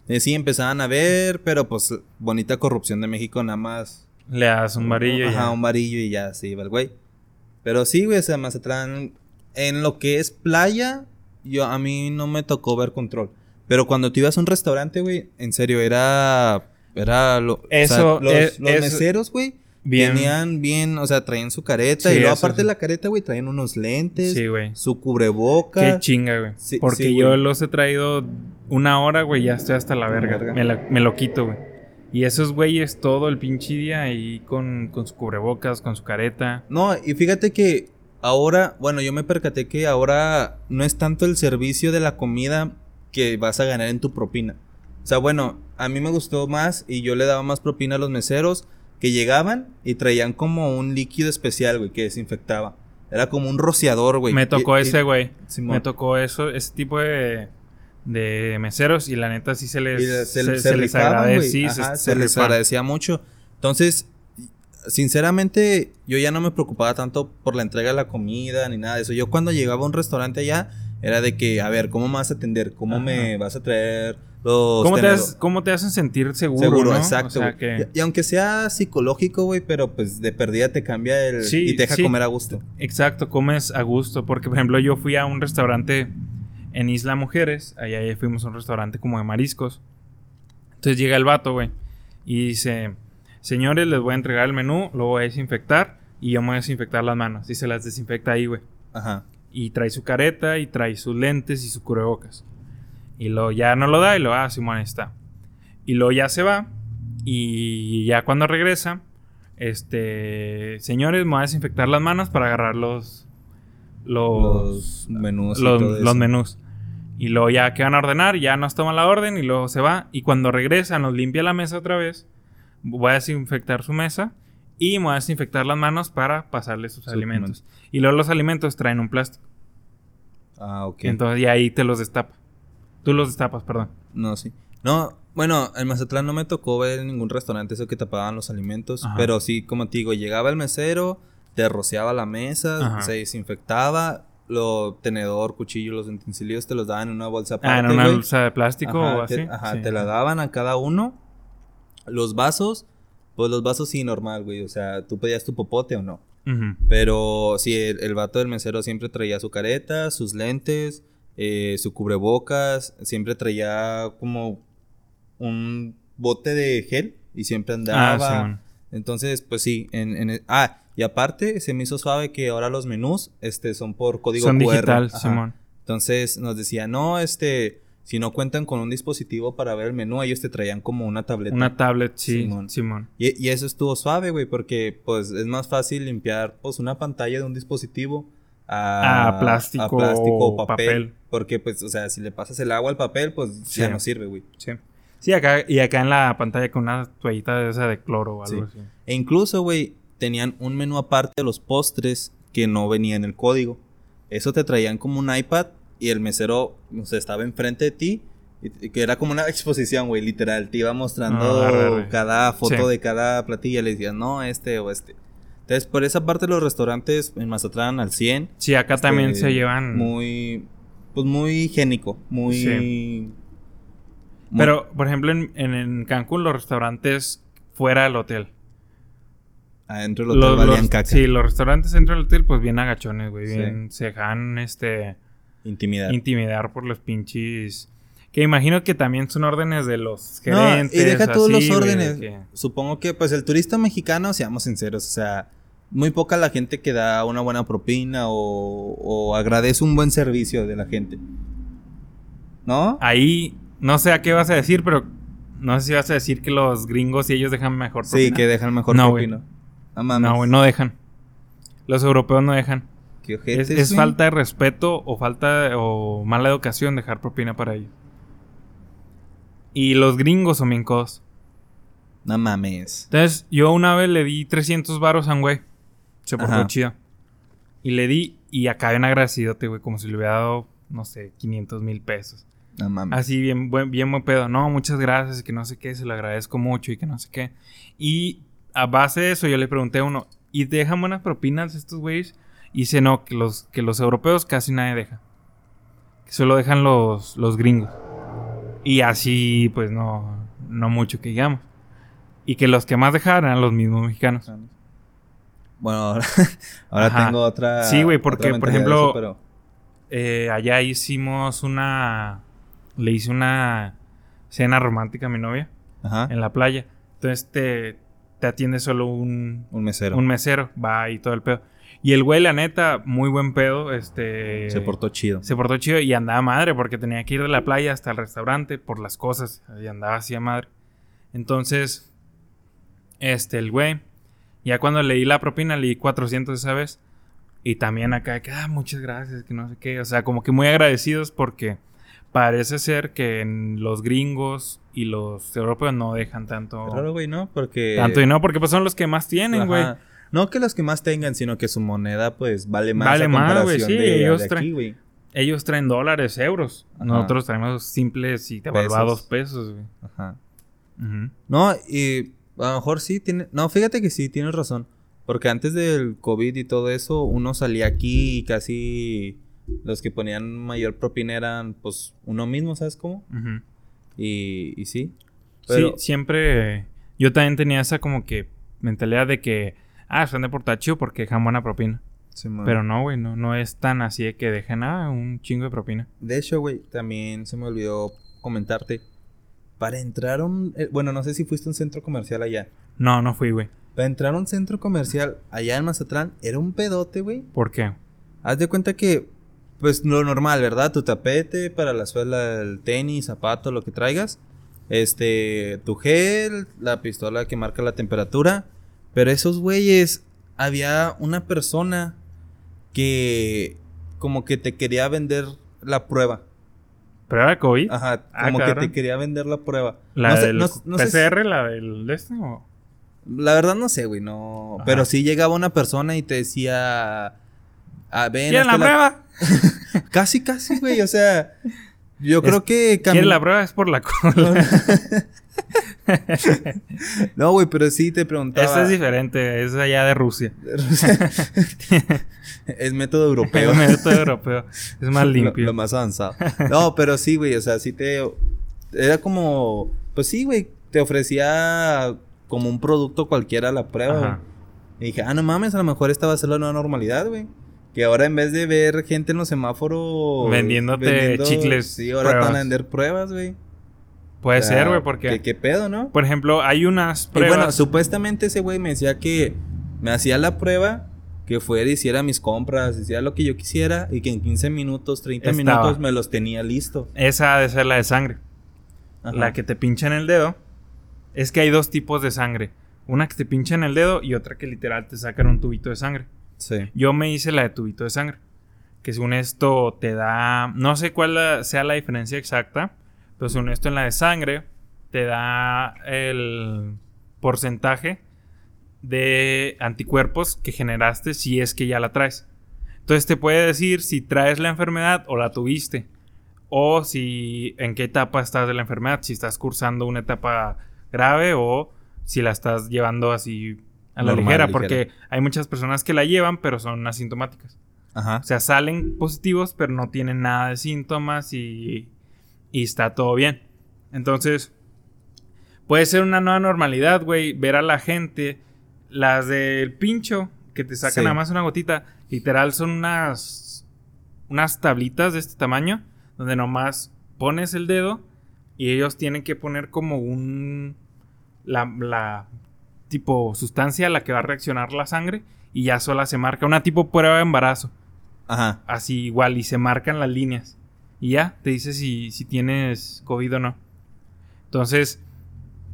Eh, sí, empezaban a ver, pero pues bonita corrupción de México nada más. Le das un varillo y Ajá, ya. un varillo y ya se iba el güey. Pero sí, güey, o sea, Mazatlán, en lo que es playa, yo a mí no me tocó ver control. Pero cuando tú ibas a un restaurante, güey, en serio, era... Era lo, Eso, los, es- los meseros, güey, Bien. tenían bien, o sea, traían su careta Sí, y luego eso aparte sí. de la careta, güey, traían unos lentes, Sí, güey. su cubreboca. Qué chinga, güey. Sí, Porque yo los he traído una hora, güey, ya estoy hasta la verga. Verga. Me, la- me lo quito, güey. Y esos güeyes todo el pinche día ahí con, con su cubrebocas, con su careta. No, y fíjate que ahora, bueno, yo me percaté que ahora no es tanto el servicio de la comida que vas a ganar en tu propina. O sea, bueno, a mí me gustó más y yo le daba más propina a los meseros que llegaban y traían como un líquido especial, güey, que desinfectaba. Era como un rociador, güey. me tocó Y- ese, güey. Me tocó eso, ese tipo de, de meseros y la neta sí se les, se, se, se se les. Sí, se, se, agradecía mucho. Entonces, sinceramente, yo ya no me preocupaba tanto por la entrega de la comida ni nada de eso. Yo cuando llegaba a un restaurante allá, era de que, a ver, ¿cómo me vas a atender? ¿Cómo me vas a traer los ¿Cómo te, tenedor- haces- ¿Cómo te hacen sentir seguro? Seguro, ¿no? exacto. O sea, güey. que... y, y aunque sea psicológico, güey, pero pues de perdida te cambia el... Sí, y te deja sí. comer a gusto. Exacto, comes a gusto. Porque, por ejemplo, yo fui a un restaurante en Isla Mujeres. Allá ya fuimos a un restaurante como de mariscos. Entonces llega el vato, güey. Y dice: Señores, les voy a entregar el menú, lo voy a desinfectar. Y yo me voy a desinfectar las manos. Y se las desinfecta ahí, güey. Ajá. Y trae su careta y trae sus lentes y su cubrebocas. Y luego ya no lo da y lo, ah, Simón está. Y luego ya se va. Y ya cuando regresa, este, señores, me voy a desinfectar las manos para agarrar los, los, Los menús y los, todo los eso. menús. Y luego ya que van a ordenar, ya nos toma la orden y luego se va. Y cuando regresa, nos limpia la mesa otra vez. Voy a desinfectar su mesa y me voy a desinfectar las manos para pasarle sus alimentos. Y luego los alimentos traen un plástico. Ah, ok. Entonces y ahí te los destapa. Tú los destapas, perdón. No, sí. No, bueno, en Mazatlán no me tocó ver en ningún restaurante eso que tapaban los alimentos. Ajá. Pero sí, como te digo, llegaba el mesero, te rociaba la mesa, Ajá. se desinfectaba, lo tenedor, cuchillo, los utensilios te los daban en una bolsa aparte. Ah, en una bolsa de plástico Ajá, o así. Te, ajá, Sí. te la daban a cada uno. Los vasos, pues los vasos sí, normal, güey. O sea, tú pedías tu popote o no. Pero sí, el, el vato del mesero siempre traía su careta, sus lentes, eh, su cubrebocas. Siempre traía como un bote de gel y siempre Ah, andaba. Simón. Entonces, pues sí, en, en el- ah, y aparte se me hizo suave que ahora los menús este, son por código Son QR. digital. Simón. Entonces nos decía, no, este, si no cuentan con un dispositivo para ver el menú, ellos te traían como una tableta. Una tablet, sí, Simón. Simón. Y, y eso estuvo suave, güey, porque pues es más fácil limpiar pues una pantalla de un dispositivo a, A plástico a plástico o papel, papel. Porque pues, o sea, si le pasas el agua al papel, pues Sí. ya no sirve, güey. Sí. Sí, acá, y acá en la pantalla con una toallita de esa de cloro o algo Sí. así. E incluso, güey, tenían un menú aparte de los postres que no venía en el código. Eso te traían como un iPad y el mesero, o sea, estaba enfrente de ti. y- y que era como una exposición, güey, literal. Te iba mostrando Ah, arre, arre. cada foto Sí. de cada platilla. Le decías, no, este o este. Entonces, por esa parte, los restaurantes en Mazatlán al 100. Sí, acá también este, se llevan. Muy. Pues muy higiénico. Muy. Sí. muy- Pero, por ejemplo, en, en, Cancún, los restaurantes fuera del hotel. Adentro del hotel Los- valían los- caca. Sí, los restaurantes dentro del hotel, pues bien agachones, güey. Sí. Bien, se dejan este, Intimidad. intimidar por los pinches. Que imagino que también son órdenes de los No, gerentes. y deja todos así, los órdenes. que- Supongo que, pues, el turista mexicano, seamos sinceros, o sea, muy poca la gente que da una buena propina o, o agradece un buen servicio de la gente. ¿No? Ahí, no sé a qué vas a decir, pero no sé si vas a decir que los gringos y ellos dejan mejor sí, propina. que dejan mejor No, propina. No mames. No, güey, no dejan. Los europeos no dejan. Qué Es, falta de respeto o falta o mala educación dejar propina para ellos. Y los gringos son bien codos. No mames. Entonces, yo una vez le di 300 varos a un güey. Se portó Ajá. chido. Y le di y acá bien agradecidote, güey, como si le hubiera dado, no sé, 500 mil pesos. No mames. Así, bien buen, bien buen pedo. No, muchas gracias, que no sé qué, se lo agradezco mucho y que no sé qué. Y a base de eso yo le pregunté a uno, ¿y dejan buenas propinas estos güeyes? Y dice, no, que los, que los europeos casi nadie deja. Que solo dejan los, los gringos. Y así, pues no, no mucho que digamos. Y que los que más dejaran eran los mismos mexicanos. Bueno, ahora, ahora tengo otra. Sí, güey, porque, por ejemplo, eso, pero- Eh, allá hicimos una... Le hice una cena romántica a mi novia Ajá. en la playa. Entonces te, te atiende solo un, Un mesero. un mesero, va y todo el pedo. Y el güey, la neta, muy buen pedo, este... Se portó chido. Se portó chido y andaba madre porque tenía que ir de la playa hasta el restaurante por las cosas. Y andaba así a madre. Entonces, este, el güey, ya cuando leí la propina, leí 400 esa vez. Y también acá, que, ah, muchas gracias, que no sé qué. O sea, como que muy agradecidos porque parece ser que los gringos y los europeos no dejan tanto. Raro, güey, ¿no? Porque. Tanto y no, porque pues son los que más tienen, güey. No que los que más tengan, sino que su moneda, pues, vale más Vale a más, güey, sí, de, ellos de traen- aquí, güey. Ellos traen dólares, euros. Ajá. Nosotros traemos simples y devaluados pesos, güey. Ajá. No, y a lo mejor sí tiene... No, fíjate que sí, tienes razón. Porque antes del COVID y todo eso, uno salía aquí y casi... Los que ponían mayor propina eran, pues, uno mismo, ¿sabes cómo? Y, y sí. Pero, Sí, siempre. Yo también tenía esa como que mentalidad de que. Ah, son de portacho porque dejan buena propina. sí. Pero no, güey, no, no es tan así de que dejen ah, un chingo de propina. De hecho, güey, también se me olvidó comentarte. Para entrar a un... eh, bueno, no sé si fuiste a un centro comercial allá. No, no fui, güey. Para entrar a un centro comercial allá en Mazatlán, era un pedote, güey. ¿Por qué? Haz de cuenta que pues lo normal, ¿verdad? Tu tapete para la suela del tenis, zapato, lo que traigas. Este, tu gel, la pistola que marca la temperatura. Pero esos güeyes, había una persona que como que te quería vender la prueba. ¿Prueba de COVID? Ajá, Ah, como que te quería vender la prueba. ¿La no sé, del no- no sé si- PCR, la del de este o...? La verdad no sé, güey, no. Ajá. Pero sí llegaba una persona y te decía. Ah, ven, ¿Quieren la prueba? Casi, casi, güey. O sea, yo creo que ¿Quieren cami- la prueba? Es por la cola. No, güey, pero sí te preguntaba. Esta es diferente, es allá de Rusia. es método Es europeo. un método europeo. Es más limpio. Lo, más avanzado. No, pero sí, güey. O sea, sí te. Era como. Pues sí, güey. Te ofrecía como un producto cualquiera la prueba. Y dije, ah, no mames, a lo mejor esta va a ser la nueva normalidad, güey. Que ahora en vez de ver gente en los semáforos. Vendiéndote chicles, Sí, ahora te van a pruebas. vender pruebas, güey. Puede O sea, ser, güey, porque... ¿qué, qué pedo, no? Por ejemplo, hay unas Y pruebas... bueno, supuestamente ese güey me decía que me hacía la prueba, que fuera y hiciera mis compras, hiciera lo que yo quisiera y que en 15 minutos, 30 Estaba. minutos me los tenía listos. Esa ha de ser la de sangre. Ajá. La que te pincha en el dedo. Es que hay dos tipos de sangre. Una que te pincha en el dedo y otra que literal te sacan un tubito de sangre. Sí. Yo me hice la de tubito de sangre. Que según esto te da. No sé cuál sea la diferencia exacta. Pero según esto en la de sangre. Te da el porcentaje de anticuerpos que generaste si es que ya la traes. Entonces te puede decir si traes la enfermedad o la tuviste. O si en qué etapa estás de la enfermedad. Si estás cursando una etapa grave o si la estás llevando así a la Normal, ligera. ligera. Porque hay muchas personas que la llevan pero son asintomáticas. Ajá. O sea, salen positivos pero no tienen nada de síntomas y, y está todo bien. Entonces, puede ser una nueva normalidad, güey. Ver a la gente, las del pincho, que te sacan Sí. nada más una gotita. Literal, son unas, unas tablitas de este tamaño, donde nomás pones el dedo y ellos tienen que poner como un. La, la tipo sustancia a la que va a reaccionar la sangre y ya sola se marca. Una tipo prueba de embarazo. Ajá. Así igual y se marcan las líneas. Y ya, te dice si, si tienes COVID o no. Entonces,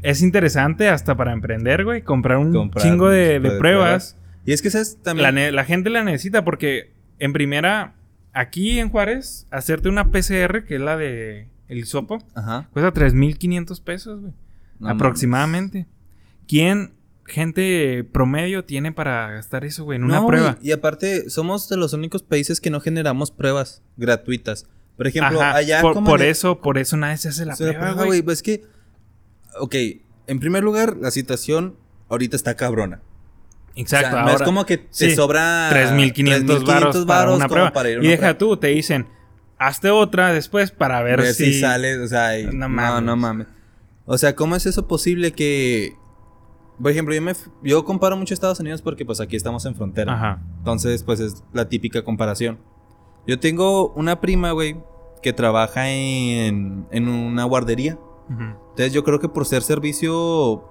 es interesante hasta para emprender, güey. Comprar un Comprar chingo de, chingo de de pruebas. Y es que sabes también. La, gente la necesita porque, en primera, aquí en Juárez, hacerte una PCR, que es la de el hisopo, Ajá. cuesta 3.500 pesos, güey. No aproximadamente. ¿Quién, gente promedio, tiene para gastar eso, güey, en una prueba? Y aparte, somos de los únicos países que no generamos pruebas gratuitas. Por ejemplo, Ajá, allá por, como por eso, por eso nadie se hace la Se prueba, güey. Pues es que. Ok. En primer lugar, la situación ahorita está cabrona. Exacto, O sea, ahora no es como que te sí, sobra 3.500 varos para una prueba. para ir a y una deja prueba. tú, te dicen, hazte otra después para ver, Ver si, si... sale, o sea, y- No no, mames. no mames. O sea, ¿cómo es eso posible que por ejemplo, yo me yo comparo mucho Estados Unidos porque pues aquí estamos en frontera. Ajá. Entonces, pues es la típica comparación. Yo tengo una prima, güey, que trabaja en, en una guardería. Entonces, yo creo que por ser servicio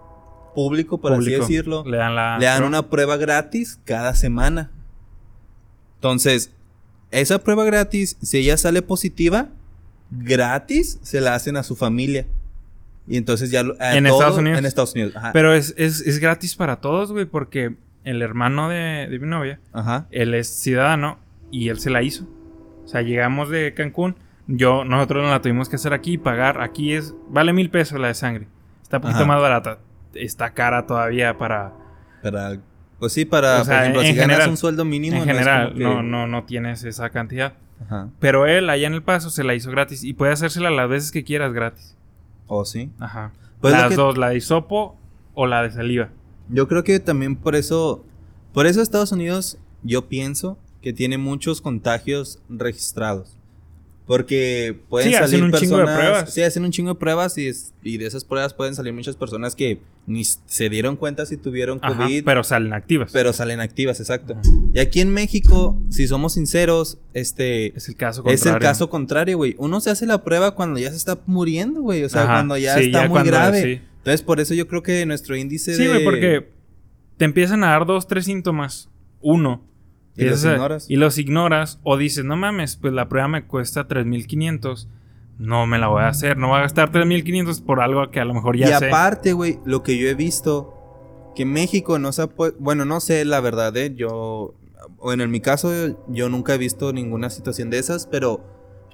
público, por Público. así decirlo, Le dan la... le dan una prueba gratis cada semana. Entonces, esa prueba gratis, si ella sale positiva, gratis se la hacen a su familia. Y entonces ya lo- En todo- Estados Unidos. En Estados Unidos. Ajá. Pero es, es, es gratis para todos, güey, porque el hermano de, de mi novia, Ajá. él es ciudadano y él se la hizo. O sea, llegamos de Cancún, yo, nosotros no la tuvimos que hacer aquí y pagar. Aquí es, vale mil pesos la de sangre. Está un poquito Ajá. más barata. Está cara todavía para... Para, pues sí, para, O sea, por ejemplo, en si ganas general- un sueldo mínimo. en no general, que- no, no, no tienes esa cantidad. Ajá. Pero él allá en el paso se la hizo gratis y puede hacérsela las veces que quieras gratis. ¿O sí? Ajá. Pues las que- dos, la de hisopo o la de saliva. Yo creo que también por eso, por eso Estados Unidos, yo pienso que tiene muchos contagios registrados. Porque pueden Sí, hacen salir un chingo de personas. pruebas. Sí, hacen un chingo de pruebas y, de esas pruebas pueden salir muchas personas que ni se dieron cuenta si tuvieron COVID, pero, pero salen activas. salen activas, exacto. Ajá. Y aquí en México, si somos sinceros, este es el caso es el contrario. caso contrario, güey. Uno se hace la prueba cuando ya se está muriendo, güey. O sea, Ajá, cuando ya sí, está ya muy cuando- grave. sí. Entonces, por eso yo creo que nuestro índice Sí, de. güey, porque te empiezan a dar dos, tres síntomas. Uno, ¿Y los a- ignoras? Y los ignoras o dices, no mames, pues la prueba me cuesta 3.500. No me la voy a hacer. No voy a gastar 3.500 por algo que a lo mejor ya y sé. aparte, güey, lo que yo he visto, que México no se ha Bueno, no sé la verdad, ¿eh? Yo. Bueno, en mi caso, yo nunca he visto ninguna situación de esas, pero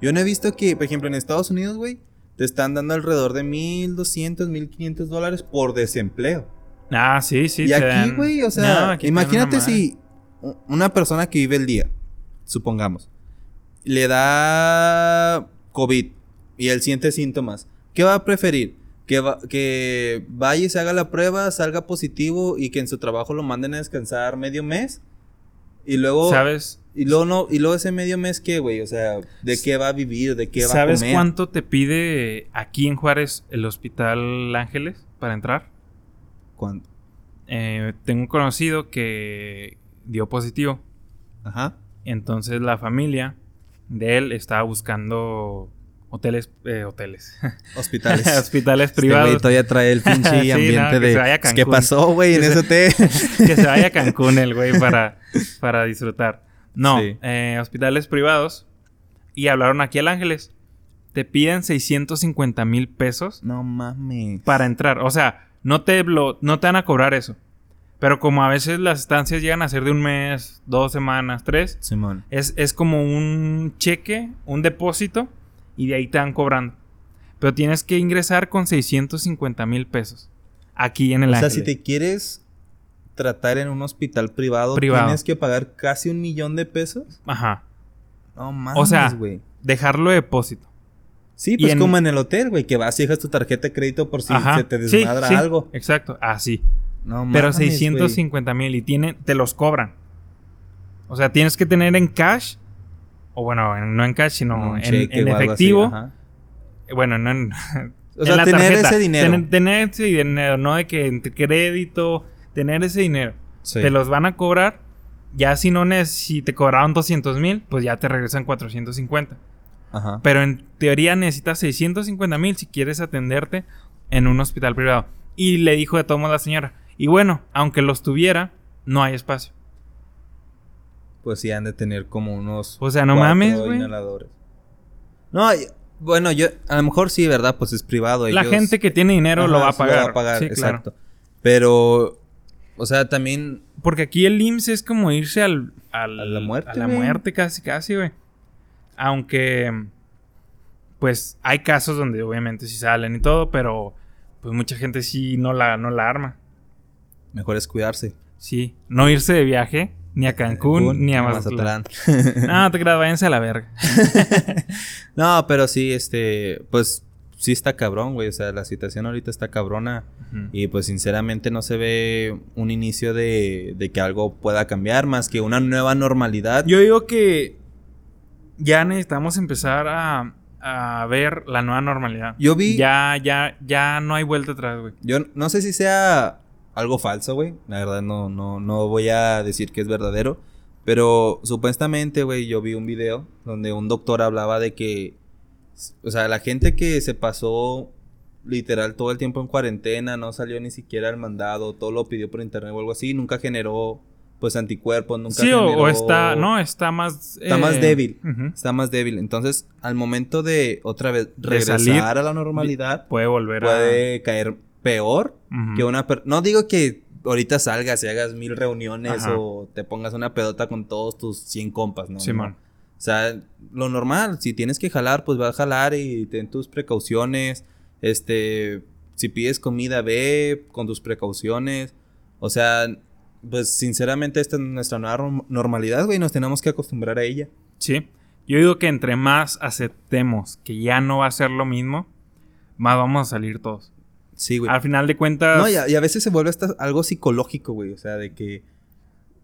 yo no he visto que, por ejemplo, en Estados Unidos, güey, te están dando alrededor de 1.200, 1.500 dólares por desempleo. Ah, sí, sí. y aquí, güey, o sea, imagínate si una persona que vive el día, supongamos, le da COVID y él siente síntomas, ¿qué va a preferir? Que, va- que vaya y se haga la prueba, salga positivo y que en su trabajo lo manden a descansar medio mes. Y luego, ¿Sabes? y luego no, y luego ese medio mes qué, güey, o sea, ¿de qué va a vivir? ¿De qué va a ¿Sabes comer? cuánto te pide aquí en Juárez el Hospital Ángeles para entrar? ¿Cuánto? Eh, tengo un conocido que dio positivo. Ajá. Entonces la familia de él estaba buscando hoteles, eh, hoteles, Hospitales. hospitales Este privados. todavía trae el pinche Sí, ambiente no, de. a "¿Qué Cancún". pasó, güey, en ese hotel? que se vaya a Cancún el güey para, para disfrutar. No, Sí. eh, hospitales privados. Y hablaron aquí al Ángeles. Te piden 650 mil pesos No mames. para entrar. O sea, no te, blo- no te van a cobrar eso. Pero como a veces las estancias llegan a ser de un mes, dos semanas, tres, Simón. es, es como un cheque, un depósito, y de ahí te van cobrando. Pero tienes que ingresar con 650 mil pesos. Aquí en el O sea, Ángeles. si te quieres tratar en un hospital privado, Privado. tienes que pagar casi un millón de pesos. Ajá. No mames, O sea, güey. dejarlo de depósito. Sí, pues en- como en el hotel, güey, que vas y dejas tu tarjeta de crédito por si Ajá. se te Sí, desmadra sí, algo. Exacto, así. No Pero mames, güey. 650 mil y tiene, te los cobran. O sea, tienes que tener en cash. O bueno, en- no en cash, sino en, cheque en o algo así, efectivo. bueno, no en, O en sea, la tener tarjeta. ese dinero. Tener, tener ese dinero, no de que en crédito, tener ese dinero. Sí. Te los van a cobrar. Ya si no si te cobraron 200 mil, pues ya te regresan 450. Ajá. Pero en teoría necesitas 650 mil si quieres atenderte en un hospital privado. Y le dijo de todo modo la señora. Y bueno, aunque los tuviera, no hay espacio. Pues sí, han de tener como unos. O sea, no mames, güey. No, bueno, yo. A lo mejor sí, ¿verdad? Pues es privado. La ellos- gente que tiene dinero lo va a pagar. Lo va a pagar, Sí, claro. exacto. Pero. O sea, también. Porque aquí el IMSS es como irse al, al- A la muerte, A la muerte casi, casi, güey. Aunque, pues, hay casos donde obviamente sí salen y todo, pero pues mucha gente sí no la, no la arma. Mejor es cuidarse. Sí. No irse de viaje, ni a Cancún, ni a Mazatlán. No, te creas, váyanse a la verga. no, pero sí, este. Pues sí está cabrón, güey. O sea, la situación ahorita está cabrona. Y pues sinceramente no se ve un inicio de, de que algo pueda cambiar más que una nueva normalidad. Yo digo que ya necesitamos empezar a, a ver la nueva normalidad. Yo vi- Ya, ya, ya no hay vuelta atrás, güey. Yo no sé si sea algo falso, güey. La verdad no, no, no voy a decir que es verdadero. Pero supuestamente, güey, yo vi un video donde un doctor hablaba de que, o sea, la gente que se pasó literal todo el tiempo en cuarentena, no salió ni siquiera al mandado, todo lo pidió por internet o algo así, nunca generó, pues, anticuerpos, nunca Sí, o, generó... o está, no, está más... Está eh, más débil. ujú. Está más débil. Entonces, al momento de otra vez regresar a la normalidad, Puede volver puede caer peor que una no digo que ahorita salgas y hagas mil reuniones Ajá. o te pongas una pedota con todos tus 100 compas, ¿no? Simón. No. O sea, lo normal, si tienes que jalar, pues va a jalar y ten tus precauciones. Este, si pides comida, ve con tus precauciones. O sea, pues sinceramente esta es nuestra nueva norm- normalidad, güey, nos tenemos que acostumbrar a ella. Sí. Yo digo que entre más aceptemos que ya no va a ser lo mismo, más vamos a salir todos. Sí, güey. Al final de cuentas... No, y a, y a veces se vuelve hasta algo psicológico, güey. O sea, de que.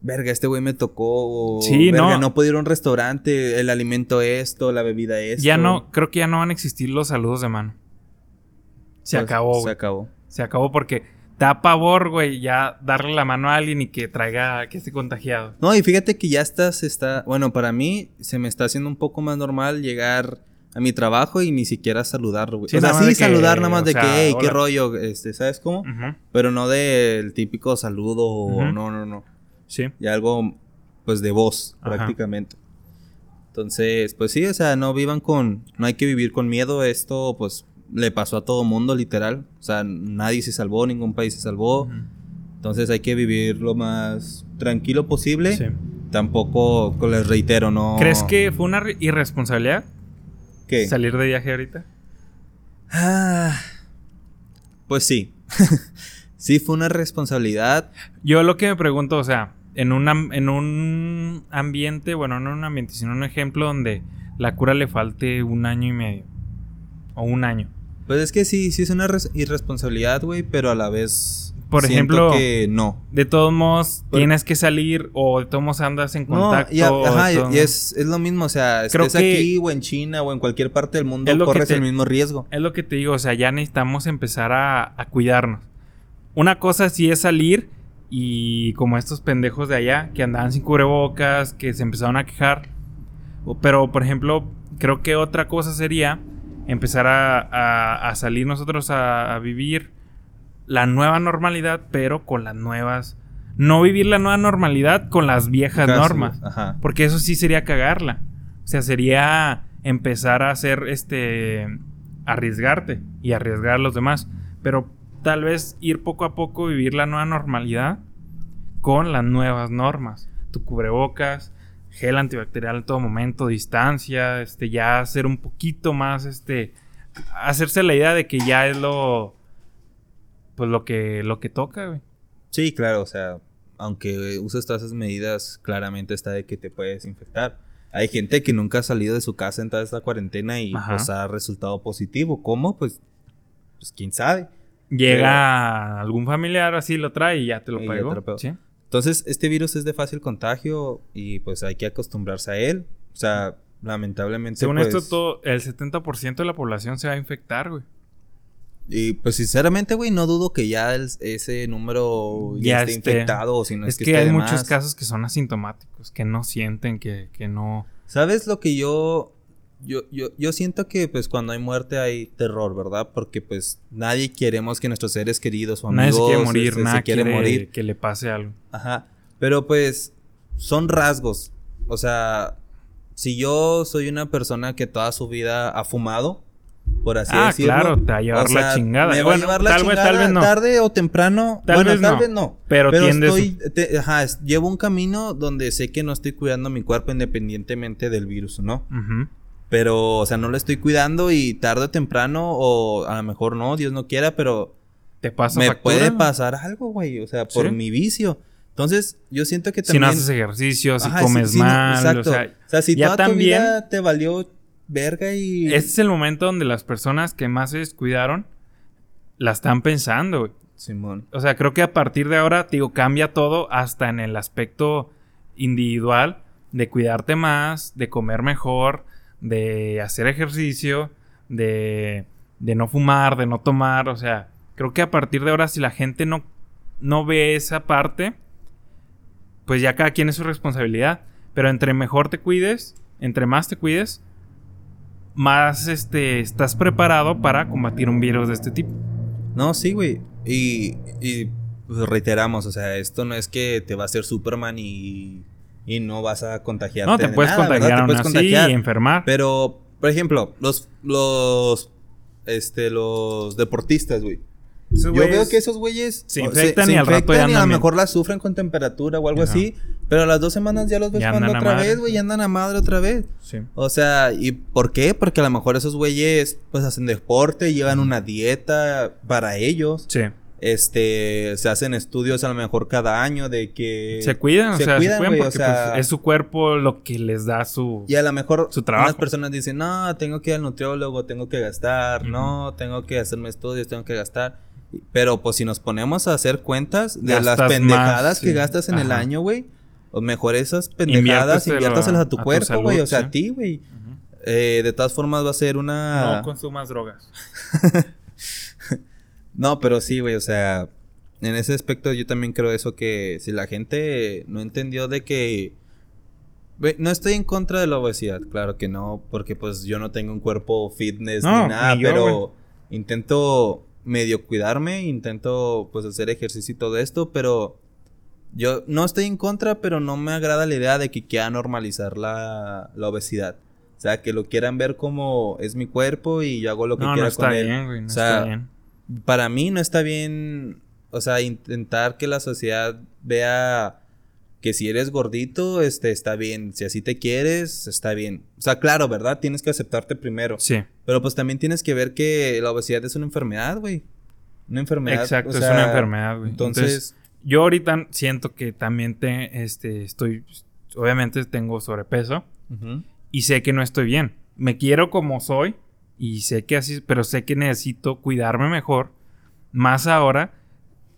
Verga, este güey me tocó. o, Sí, verga, no. no. puedo ir a un restaurante. El alimento esto, la bebida esto. ya no, creo que ya no van a existir los saludos de mano. Se Pues, acabó, Se güey. acabó. Se acabó porque da pavor, güey, ya darle la mano a alguien y que traiga, que esté contagiado. No, y fíjate que ya estás, está. Bueno, para mí se me está haciendo un poco más normal llegar a mi trabajo y ni siquiera saludarlo, güey. Sí, o sea, nada más sí de que, saludar nada más de sea, que, hey, qué hola". rollo, este, ¿sabes cómo? Pero no del típico saludo o no, no, no. Sí. Y algo pues de voz Ajá. prácticamente. Entonces, pues sí, o sea, no vivan con, no hay que vivir con miedo. Esto, pues, le pasó a todo mundo, literal. O sea, nadie se salvó, ningún país se salvó. Entonces hay que vivir lo más tranquilo posible. Sí. Tampoco, pues, les reitero, no. ¿Crees que fue una re- irresponsabilidad ¿Qué? salir de viaje ahorita? Ah, pues sí. sí, fue una responsabilidad. Yo lo que me pregunto, o sea, en en un ambiente, bueno, no un ambiente, sino un ejemplo donde la cura le falte un año y medio. O un año. Pues es que sí, sí es una res- irresponsabilidad, güey, pero a la vez. Por siento ejemplo, que no. De todos modos, tienes que salir o de todos modos andas en No, contacto. y, a- de ajá, y- y es, es lo mismo, o sea, Creo estés que- aquí o en China o en cualquier parte del mundo, corres te- el mismo riesgo. Es lo que te digo, o sea, ya necesitamos empezar a, a cuidarnos. Una cosa sí es salir y como estos pendejos de allá que andaban sin cubrebocas, que se empezaron a quejar. Pero, por ejemplo, creo que otra cosa sería empezar a, a- a salir nosotros a, a vivir la nueva normalidad, pero con las nuevas... No vivir la nueva normalidad con las viejas normas. Ajá. Porque eso sí sería cagarla. O sea, sería empezar a hacer este. arriesgarte y arriesgar a los demás. Pero tal vez ir poco a poco vivir la nueva normalidad con las nuevas normas. Tu cubrebocas, gel antibacterial en todo momento, distancia, este, ya hacer un poquito más, este. hacerse la idea de que ya es lo. Pues lo que, lo que toca, güey. Sí, claro, o sea, aunque uses todas esas medidas, claramente está de que te puedes infectar. Hay gente que nunca ha salido de su casa en toda esta cuarentena y Ajá. pues ha resultado positivo. ¿Cómo? Pues, pues quién sabe. Llega algún familiar así, lo trae y ya te lo. ¿sí? Entonces, este virus es de fácil contagio y pues hay que acostumbrarse a él. O sea, lamentablemente. Según pues, esto, todo, el 70% de la población se va a infectar, güey. Y pues sinceramente, güey, no dudo que ya el- ese número ya, Ya esté esté. infectado o si no es, es que, hay muchos más. casos que son asintomáticos, que no sienten, que, que no... ¿Sabes lo que yo, yo, yo, yo siento que pues cuando hay muerte hay terror, ¿verdad? Porque pues nadie queremos que nuestros seres queridos o amigos nadie se quiere morir, este, nada se quiere quiere morir. que le pase algo. Ajá. Pero pues son rasgos. O sea, si yo soy una persona que toda su vida ha fumado, por así Ah, decirlo. claro, te va a llevar o la sea, chingada. Me va Bueno, a llevar la tal vez- chingada tal vez no. tarde o temprano. Tal bueno, vez tal no, vez no. pero tiendes- estoy, te- ajá, llevo un camino donde sé que no estoy cuidando mi cuerpo independientemente del virus, ¿no? Ujú. Pero, o sea, no lo estoy cuidando y tarde o temprano, o a lo mejor no, Dios no quiera, pero Te pasa me factura, puede pasar algo, güey. O sea, por Sí. mi vicio. Entonces, yo siento que Si no también. haces ejercicio, si Ajá, comes sí, mal, exacto. o sea... O sea, si ya toda tu también- vida te valió verga y. Este es el momento donde las personas que más se descuidaron la están pensando, güey. Simón. O sea, creo que a partir de ahora, digo, cambia todo hasta en el aspecto individual de cuidarte más, de comer mejor, de hacer ejercicio, de, de no fumar, de no tomar. O sea, creo que a partir de ahora, si la gente no, no ve esa parte, pues ya cada quien es su responsabilidad. Pero entre mejor te cuides, entre más te cuides, más este, estás preparado para combatir un virus de este tipo. No, sí, güey. Y, y pues, reiteramos, o sea, esto no es que te va a hacer Superman y, y no vas a contagiarte. No, te de puedes nada, contagiar Te puedes así contagiar. y enfermar. Pero, por ejemplo, los, los, este, los deportistas, güey. Yo veo que esos güeyes se infectan y al rato infectan ya y a lo mejor las sufren con temperatura o algo Ajá. así. Pero a las dos semanas ya los ves jugando otra madre. vez, güey. Ya andan a madre otra vez. Sí. O sea, ¿y por qué? Porque a lo mejor esos güeyes pues hacen deporte, llevan una dieta para ellos. Sí. Este, se hacen estudios a lo mejor cada año de que... Se cuidan, se o sea, cuidan, se cuidan güey, o porque sea- pues, es su cuerpo lo que les da su... Y a lo mejor Su trabajo. unas personas dicen, no, tengo que ir al nutriólogo, tengo que gastar, no, tengo que hacerme estudios, tengo que gastar. Pero pues si nos ponemos a hacer cuentas de Gastas las pendejadas más, que gastas en el año, güey, mejor esas pendejadas inviértaselas a tu a cuerpo, güey, o sea, sí. a ti, güey. Eh, de todas formas va a ser una... No consumas drogas. No, pero sí, güey, o sea, en ese aspecto yo también creo eso que si la gente no entendió de que... No estoy en contra de la obesidad, claro que no, porque pues yo no tengo un cuerpo fitness No, ni nada, ni yo, pero intento medio cuidarme, intento pues hacer ejercicio y todo esto, pero yo no estoy en contra, pero no me agrada la idea de que quieran normalizar la, la obesidad. O sea, que lo quieran ver como es mi cuerpo y yo hago lo que No, quiera no está con él. bien, güey. No o sea, está bien. para mí no está bien, o sea, intentar que la sociedad vea que si eres gordito, este, está bien. Si así te quieres, está bien. O sea, claro, ¿verdad? Tienes que aceptarte primero. Sí. Pero pues también tienes que ver que la obesidad es una enfermedad, güey. Una enfermedad. Exacto, o es una enfermedad, güey. Entonces, Entonces, yo ahorita siento que también te, este, estoy, obviamente tengo sobrepeso y sé que no estoy bien. Me quiero como soy y sé que así, pero sé que necesito cuidarme mejor. Más ahora,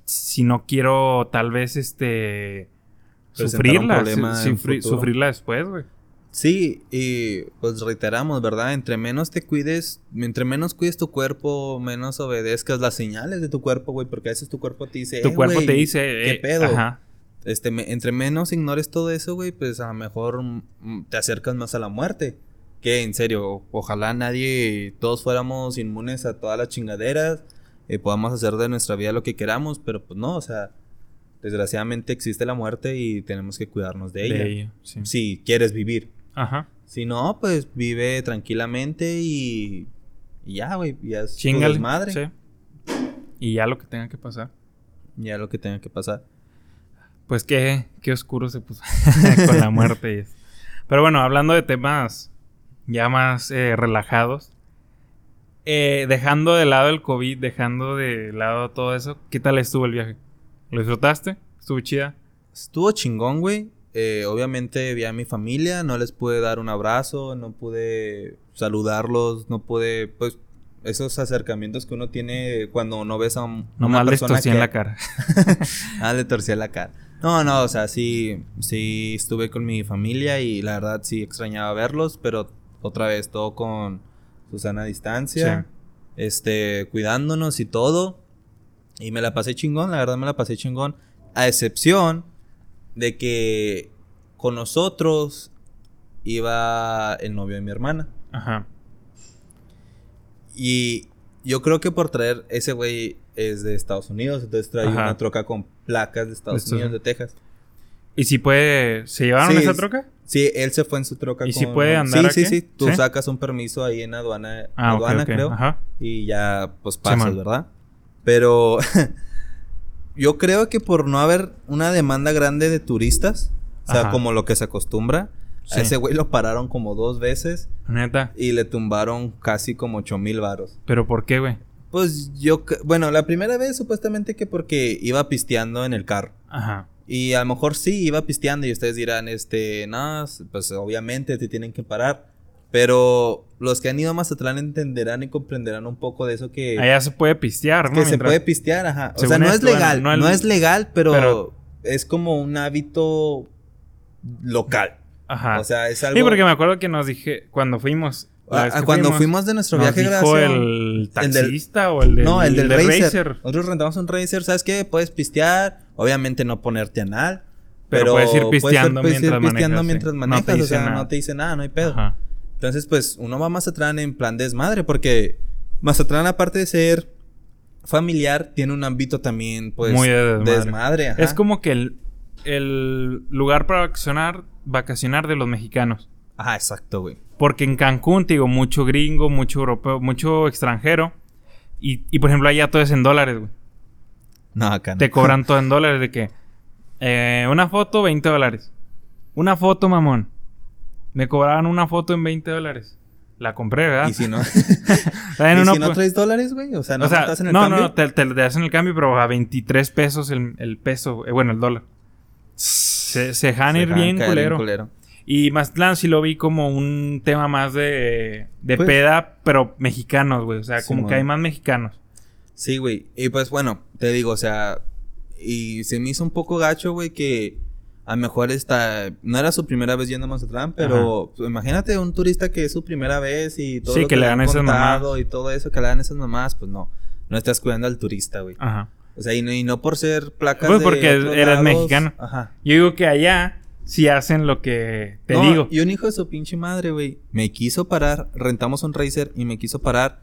si no quiero tal vez, este, sufrirla, sufrirla después, güey. Sí, y pues reiteramos, ¿verdad? Entre menos te cuides, entre menos cuides tu cuerpo, menos obedezcas las señales de tu cuerpo, güey, porque a veces tu cuerpo te dice, Tu "Eh, cuerpo te dice, ¿qué eh, pedo? Ajá. Este, me- entre menos ignores todo eso, güey, pues a lo mejor mm, te acercas más a la muerte. Que en serio, ojalá nadie, todos fuéramos inmunes a todas las chingaderas, eh, podamos hacer de nuestra vida lo que queramos, pero pues no, o sea, desgraciadamente existe la muerte y tenemos que cuidarnos de ella. De ello, sí. Si quieres vivir. Ajá. Si no, pues vive tranquilamente y, y ya, güey, ya es Chingale. desmadre. Sí. Y ya lo que tenga que pasar. Ya lo que tenga que pasar. Pues qué, qué oscuro se puso con la muerte. y eso. Pero bueno, hablando de temas ya más eh, relajados. eh, dejando de lado el COVID, dejando de lado todo eso, ¿qué tal estuvo el viaje? ¿Lo disfrutaste? ¿Estuvo chida? Estuvo chingón, güey. Eh, obviamente vi a mi familia, no les pude dar un abrazo, no pude saludarlos, no pude, pues, esos acercamientos que uno tiene cuando no ves a un- una Nomás les persona tosí en que- la cara. Ah, le torcí la cara. No, no, o sea, sí, sí estuve con mi familia y la verdad sí extrañaba verlos, pero otra vez todo con Susana distancia, este, cuidándonos y todo. Y me la pasé chingón, la verdad me la pasé chingón. A excepción de que con nosotros iba el novio de mi hermana. Ajá. Y yo creo que por traer ese güey es de Estados Unidos, entonces Ajá. una troca con placas de Estados Unidos, de Texas. ¿Y si puede... ¿Se llevaron Sí, esa es- troca? Sí, él se fue en su troca ¿Y si puede andar Sí, aquí? sí, sí. Tú ¿Sí? sacas un permiso ahí en aduana, Ah, aduana creo. Ajá. Y ya, pues pasas. ¿verdad? Pero yo creo que por no haber una demanda grande de turistas, o sea, Ajá. como lo que se acostumbra, Sí. a ese güey lo pararon como dos veces Neta. y le tumbaron casi como ocho mil varos. ¿Pero por qué, güey? Pues yo, bueno, la primera vez supuestamente que porque iba pisteando en el carro. Ajá. Y a lo mejor sí iba pisteando y ustedes dirán, este, no, pues obviamente te tienen que parar. Pero los que han ido a Mazatlán entenderán y comprenderán un poco de eso que, Allá se puede pistear, ¿no? que se puede pistear, ajá. O Según sea, no es esto, legal, no no, el- es legal, pero, pero- es como un hábito local. Ajá. O sea, es algo... Sí, porque me acuerdo que nos dije... Cuando fuimos... Ah, cuando fuimos, de nuestro nos viaje de dijo el el del- taxista o el del, No, el del del Racer. Nosotros rentamos un Racer, ¿sabes qué? Puedes pistear, obviamente no ponerte anal. Pero puedes ir pisteando puedes ir mientras pisteando manejas, mientras No manejas, o dice sea, nada. no te dice nada, no hay pedo. Ajá. Entonces, pues, uno va a Mazatlán en plan desmadre, porque Mazatlán, aparte de ser familiar, tiene un ámbito también, pues, Muy de desmadre. desmadre, ajá. Es como que el, el lugar para vacacionar, vacacionar de los mexicanos. Ajá, exacto, güey. Porque en Cancún, te digo, mucho gringo, mucho europeo, mucho extranjero. Y, y por ejemplo, allá todo es en dólares, güey. No, acá no. Te cobran todo en dólares de que... eh, una foto, 20 dólares. Una foto, mamón. Me cobraban una foto en 20 dólares. La compré, ¿verdad? Y si no, ¿y si no traes dólares, güey? O sea, no o sea, estás en el no, cambio. no, te, te, te hacen el cambio, pero a 23 pesos el, el peso, eh, bueno, el dólar. Se, se dejan ir bien caer culero. Y Mazatlán sí lo vi como un tema más de, de Pues- peda, pero mexicanos, güey. O sea, como que hay más mexicanos. Sí, güey. Y pues bueno, te digo, o sea, y se me hizo un poco gacho, güey, que a lo mejor esta no era su primera vez yendo a Mazatlán, pero pues, imagínate un turista que es su primera vez y todo Sí, lo que le han dan esas mamás. y todo eso que le dan esas mamás, pues no, no estás cuidando al turista, güey. Ajá. O sea, y no, y no por ser placas Pues de porque eres lados, mexicano. Ajá. Yo digo que allá sí hacen lo que te No, digo. Y un hijo de su pinche madre, güey. Me quiso parar. Rentamos un Racer y me quiso parar.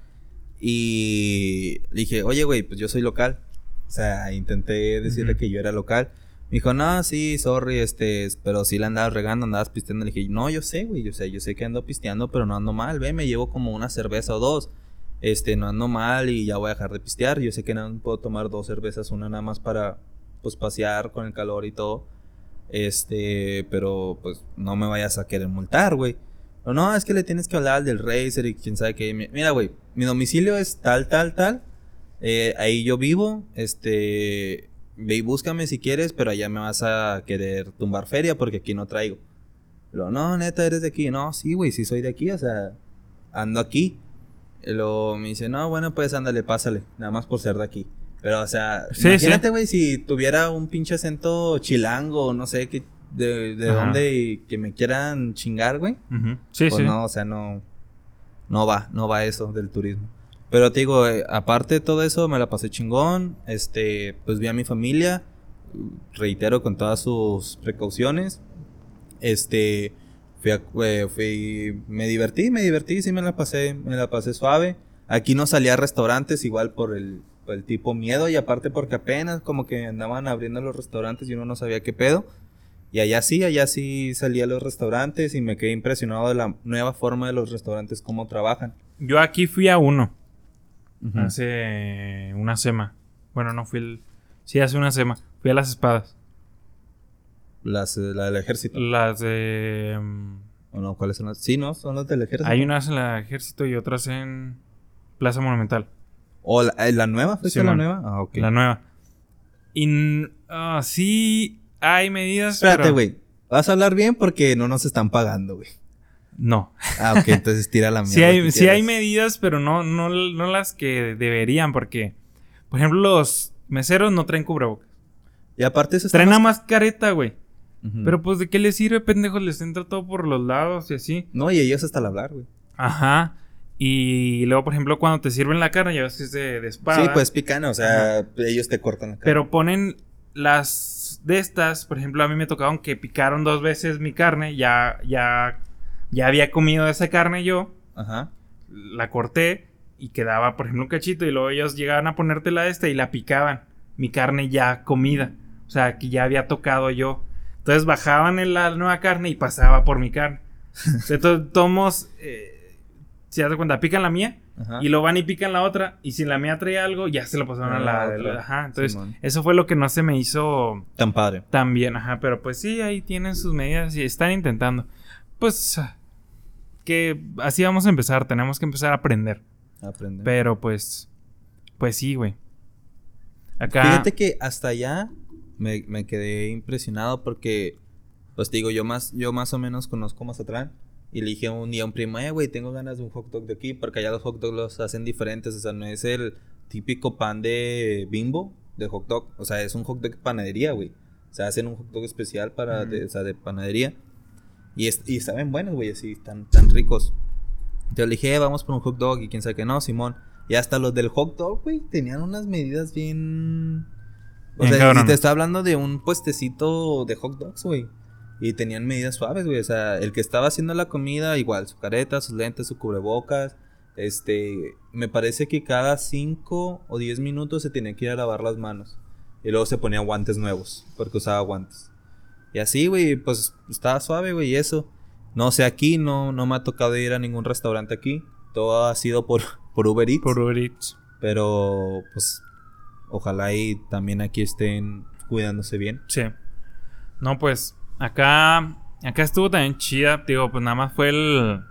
Y dije, oye, güey, pues yo soy local. O sea, intenté decirle que yo era local. Me dijo, no, sí, sorry, este, pero sí la andabas regando, andabas pisteando. Le dije, no, yo sé, güey, yo sé, yo sé que ando pisteando, pero no ando mal, ve, me llevo como una cerveza o dos. Este, no ando mal y ya voy a dejar de pistear. Yo sé que no puedo tomar dos cervezas, una nada más para, pues, pasear con el calor y todo. Este, pero, pues, no me vayas a querer multar, güey. No, no, es que le tienes que hablar al del Racer y quién sabe qué. Mira, güey, mi domicilio es tal, tal, tal. Eh, ahí yo vivo, este ve y búscame si quieres, pero allá me vas a querer tumbar feria porque aquí no traigo. Lo, no, neta, eres de aquí. No, sí, güey, sí soy de aquí, o sea, ando aquí. lo me dice, no, bueno, pues ándale, pásale, nada más por ser de aquí. Pero, o sea, imagínate, güey, si tuviera un pinche acento chilango, no sé, que, de, de dónde y que me quieran chingar, güey. Sí, pues no, o sea, no, no va, no va eso del turismo. Pero te digo, eh, aparte de todo eso, me la pasé chingón. Este, pues vi a mi familia. Reitero con todas sus precauciones. Este, fui, eh, fui, me divertí, me divertí, sí me la pasé, me la pasé suave. Aquí no salía a restaurantes igual por el tipo miedo y aparte porque apenas como que andaban abriendo los restaurantes y uno no sabía qué pedo. Y allá sí, allá sí salía a los restaurantes y me quedé impresionado de la nueva forma de los restaurantes, cómo trabajan. Yo aquí fui a uno. Hace una sema. Bueno, no fui el. Sí, hace una sema. Fui a las espadas. Las eh, la del ejército. Las de. ¿O no? ¿Cuáles son las? Sí, ¿no? Son las del ejército. Hay unas en el ejército y otras en Plaza Monumental. ¿O la, eh, la nueva? ¿Fue la nueva? Ah, ok. La nueva. Y uh, sí hay medidas. Espérate, güey. Vas a hablar bien porque no nos están pagando, güey. No. Ah, ok, entonces tira la mierda. sí, hay, hay medidas, pero no, no, no las que deberían, porque, por ejemplo, los meseros no traen cubrebocas. Y aparte eso está Traen más... una mascareta, güey. Pero pues, ¿de qué les sirve, pendejos? Les entra todo por los lados y así. No, y ellos hasta al hablar, güey. Ajá. Y luego, por ejemplo, cuando te sirven la carne, ya ves que es de, espada. Sí, pues pican, o sea, ellos te cortan la carne. Pero ponen las de estas, por ejemplo, a mí me tocaron que picaron dos veces mi carne, ya, ya ya había comido esa carne yo. Ajá. La corté y quedaba, por ejemplo, un cachito. Y luego ellos llegaban a ponértela esta y la picaban. Mi carne ya comida. O sea, que ya había tocado yo. Entonces bajaban en la nueva carne y pasaba por mi carne. Entonces, tomos. Eh, si das cuenta, pican la mía. Y lo van y pican la otra. Y si la mía trae algo, ya se lo pasaron a la, la, Ajá. Entonces, eso fue lo que no se me hizo. Tan padre. Tan bien, ajá. Pero pues sí, ahí tienen sus medidas y están intentando. Pues que así vamos a empezar, tenemos que empezar a aprender. Aprender. Pero pues, pues sí, güey. Acá... Fíjate que hasta allá me, quedé impresionado porque, pues digo, yo más, yo más o menos conozco Mazatlán. Y le dije un día a un primo, eh, güey, tengo ganas de un hot dog de aquí, porque allá los hot dogs los hacen diferentes, o sea, no es el típico pan de bimbo de hot dog, o sea, es un hot dog de panadería, güey. O sea, hacen un hot dog especial para, o sea, de panadería. Y, y saben buenos, güey, así, tan, tan ricos. Entonces le dije, eh, vamos por un hot dog y quién sabe qué no, Simón. Y hasta los del hot dog, güey, tenían unas medidas bien... O sea, y te estoy hablando de un puestecito de hot dogs, güey. Y tenían medidas suaves, güey. O sea, el que estaba haciendo la comida, igual, su careta, sus lentes, su cubrebocas. Este, me parece que cada 5 o 10 minutos se tenía que ir a lavar las manos. Y luego se ponía guantes nuevos, porque usaba guantes. Y así, güey, pues estaba suave, güey, y eso. No sé, aquí no, no me ha tocado ir a ningún restaurante aquí. Todo ha sido por, por Uber Eats. Por Uber Eats. Pero, pues, ojalá y también aquí estén cuidándose bien. Sí. No, pues, acá, acá estuvo también chida. Digo, pues nada más fue el,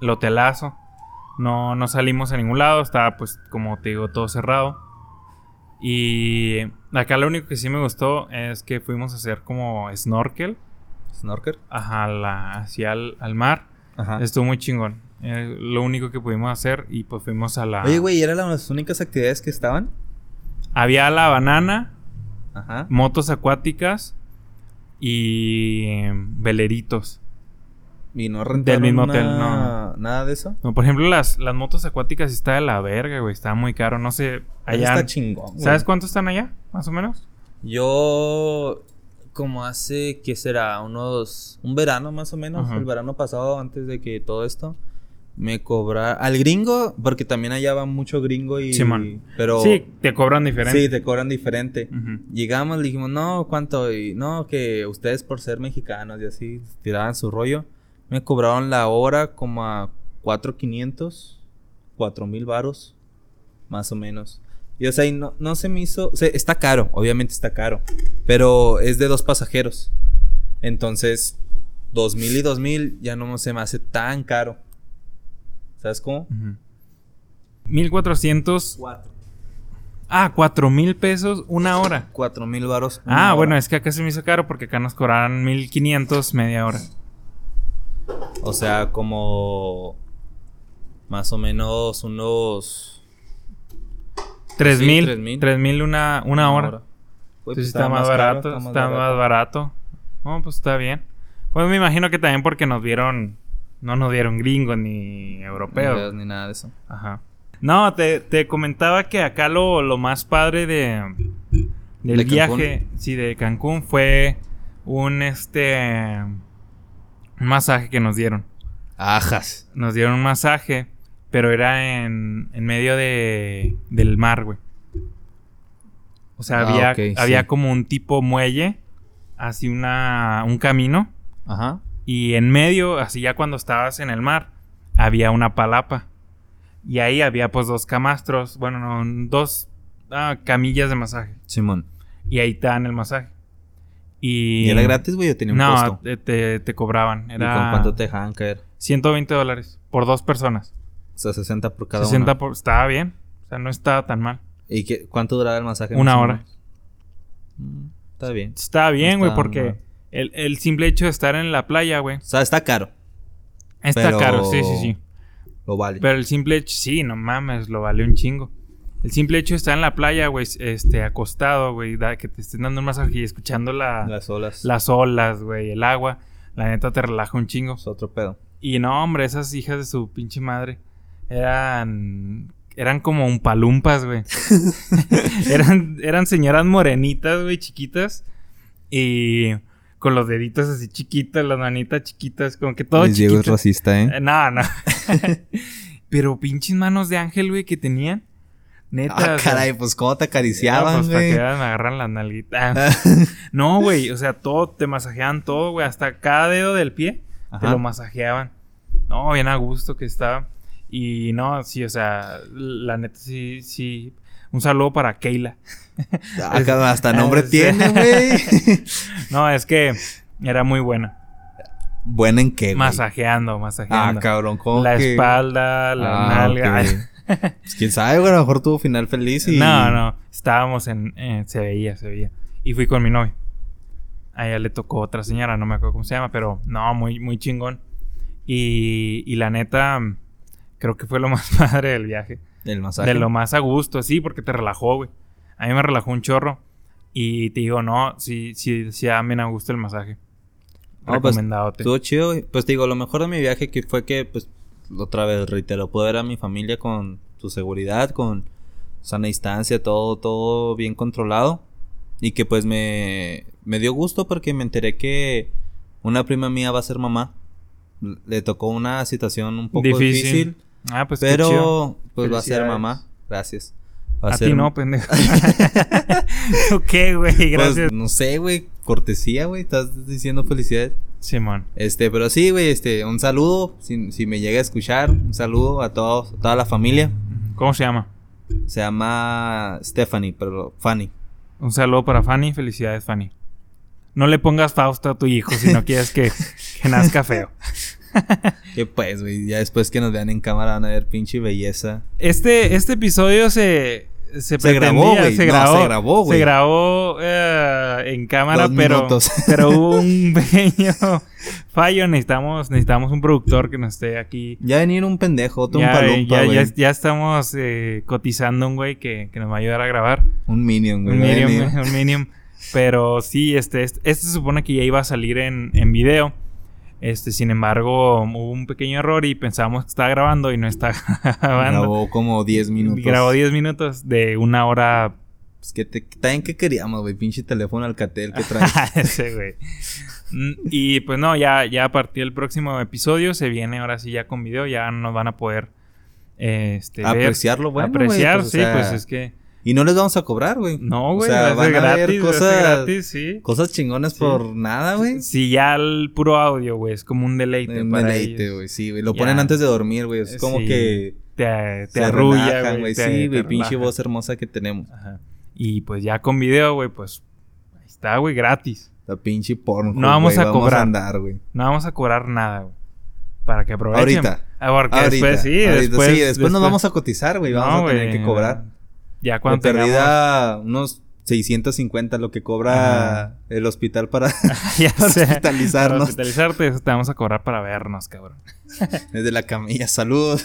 el hotelazo. No, no salimos a ningún lado. Estaba, pues, como te digo, todo cerrado. Y acá lo único que sí me gustó es que fuimos a hacer como snorkel. ¿Snorkel? Ajá, la, hacia al, mar. Ajá. Estuvo muy chingón. Eh, lo único que pudimos hacer y pues fuimos a la... Oye, güey, ¿y eran las únicas actividades que estaban? Había la banana, Ajá. motos acuáticas y em, veleritos. ¿Y no rentaron Del mismo hotel, no. ¿Nada de eso? No, por ejemplo, las, las motos acuáticas está de la verga, güey. Está muy caro. No sé, allá... Está chingón, ¿Sabes cuánto están allá, más o menos? Yo... Como hace, ¿qué será? Unos... Un verano, más o menos. El verano pasado, antes de que todo esto... Me cobra al gringo, porque también allá va mucho gringo y. Simón. Pero. Sí, te cobran diferente. Sí, te cobran diferente. Llegamos, le dijimos, no, ¿cuánto? Y no, que ustedes por ser mexicanos y así, tiraban su rollo. Me cobraron la hora como a 4.500, 4.000 varos, más o menos. Y o sea, y no, no se me hizo, o sea, está caro, obviamente está caro, pero es de dos pasajeros. Entonces, 2.000 y 2.000 ya no se me hace tan caro. ¿Sabes cómo? Ujú. 1400. Ah, 4 mil pesos una hora. 4.000 varos. Ah, bueno, es que acá se me hizo caro porque acá nos cobraron 1500 media hora. O sea, como más o menos unos 3000. 3000. 3000 una, una hora. Pues, está, más barato. está Está más barato. Oh, pues está bien. Pues me imagino que también porque nos vieron. No nos dieron gringos ni europeos. Ni nada de eso. Ajá. No, te, te comentaba que acá lo, lo más padre de del ¿De viaje, sí, de Cancún fue un este un masaje que nos dieron. Ajas. Nos dieron un masaje, pero era en, en medio de, del mar, güey. O sea, Ah, había, había sí. como un tipo muelle, así una, un camino, Ajá. y en medio, así ya cuando estabas en el mar, había una palapa. Y ahí había pues dos camastros, bueno, no, dos ah, camillas de masaje. Simón. Y ahí te dan el masaje. Y, ¿Y era gratis, güey, o tenía un no, costo? te, te- te cobraban. ¿Y Era con cuánto te dejaban caer? 120 dólares por dos personas. O sea, 60 por cada 60 uno. por... Estaba bien. O sea, no estaba tan mal. ¿Y qué, cuánto duraba el masaje? Una hora. Mm, está bien. Estaba bien, güey, porque el, el simple hecho de estar en la playa, güey. O sea, está caro. Está Pero- caro, sí, sí, sí. Lo vale. Pero el simple hecho, sí, no mames, lo vale un chingo. El simple hecho de estar en la playa, güey, este, acostado, güey, que te estén dando un masaje y escuchando la, Las olas. las olas, güey, el agua, la neta te relaja un chingo. Es otro pedo. Y no, hombre, esas hijas de su pinche madre eran. Eran como un palumpas, güey. eran, eran señoras morenitas, güey, chiquitas. Y con los deditos así chiquitos, las manitas chiquitas, como que todo Luis Diego es chiquito. racista, ¿eh? Eh, No, no. Pero pinches manos de ángel, güey, que tenían. Neta. Ah, o sea, caray, pues cómo te acariciaban, pues, para que vean, me agarran las nalguitas. No, güey, o sea, todo, te masajeaban todo, güey, hasta cada dedo del pie te lo masajeaban. No, bien a gusto que estaba. Y no, sí, o sea, la neta sí, sí. Un saludo para Keila. Ah, hasta nombre tiene, güey. No, es que era muy buena. ¿Buena en qué, güey? Masajeando, Ah, masajeando. cabrón, ¿cómo la que? espalda, la Ah, nalga. Pues quién sabe, güey, a lo mejor tuvo final feliz y... No, no, estábamos en, eh, se veía, se veía. Y fui con mi novia. A ella le tocó otra señora, no me acuerdo cómo se llama, pero no, muy, muy chingón. Y, y la neta, creo que fue lo más padre del viaje. El masaje. De lo más a gusto, sí, porque te relajó, güey. A mí me relajó un chorro. Y te digo, no, sí, sí, sí, a gusto el masaje. No, pues. Estuvo chido, güey. Pues te digo, lo mejor de mi viaje que fue que, pues, otra vez reitero, pude ver a mi familia con su seguridad, con sana distancia, todo, todo bien controlado. Y que pues me, me dio gusto porque me enteré que una prima mía va a ser mamá. Le tocó una situación un poco Difícil. difícil, Ah, pues chido. pero pues va a ser mamá. Gracias. Va A ser- ti no, pendejo. ¿Tú qué, güey? Pues, Gracias. no sé, güey, cortesía, güey, estás diciendo felicidades. Simón. Este, pero sí, güey, este, un saludo, si, si me llega a escuchar, un saludo a todos, a toda la familia. ¿Cómo se llama? Se llama Stephanie, pero Fanny. Un saludo para Fanny. Felicidades, Fanny. No le pongas Fausto a tu hijo si no quieres que, que nazca feo. Que pues, güey, ya después que nos vean en cámara van a ver pinche belleza. Este, este episodio se, se, Se grabó, güey. Se No, grabó, se grabó, güey. Se grabó eh, en cámara, Dos pero, minutos. pero hubo un pequeño fallo. Necesitamos, necesitamos un productor que nos esté aquí. Ya venir un pendejo, otro un Ya, palumpa, ya, güey. ya, ya estamos eh, cotizando un güey que, que nos va a ayudar a grabar. Un minion, güey. Un güey, un medium. Pero sí, este, este, este se supone que ya iba a salir en, en video. Este, sin embargo, hubo un pequeño error y pensábamos que estaba grabando y no está grabando. Grabó como 10 minutos. Grabó 10 minutos de una hora Pues que te, también que queríamos, güey, pinche teléfono Alcatel que traes. Güey. Mm, Y pues no, ya, ya a partir del próximo episodio se viene ahora sí ya con video, ya nos van a poder este, ver, Apreciarlo, bueno, apreciar, pues, o sí, sea, pues es que Y no les vamos a cobrar, güey. no, güey, O sea, van a gratis, ver cosas, gratis, sí. cosas chingonas Sí. por nada, güey. Si ya el puro audio, güey, es como un deleite Un para deleite, güey, sí, güey. Lo Ya. ponen antes de dormir, güey. Es como Sí. que Te, te arrulla, güey. Sí, güey, pinche voz hermosa que tenemos. Ajá. Y pues ya con video, güey, pues ahí está, güey, gratis. La pinche porno. No vamos a cobrar. andar, güey. No vamos a cobrar nada, güey. Para que aprovechen. Ahorita. Ah, porque Ahorita, después sí, ahorita, después. sí, después, nos vamos a cotizar, güey. Vamos No, a tener que cobrar. Ya De cuando tengamos... unos 650 lo que cobra Ajá. el hospital para ya hospitalizarnos. Para hospitalizarte, eso te vamos a cobrar para vernos, cabrón. desde la camilla. Saludos.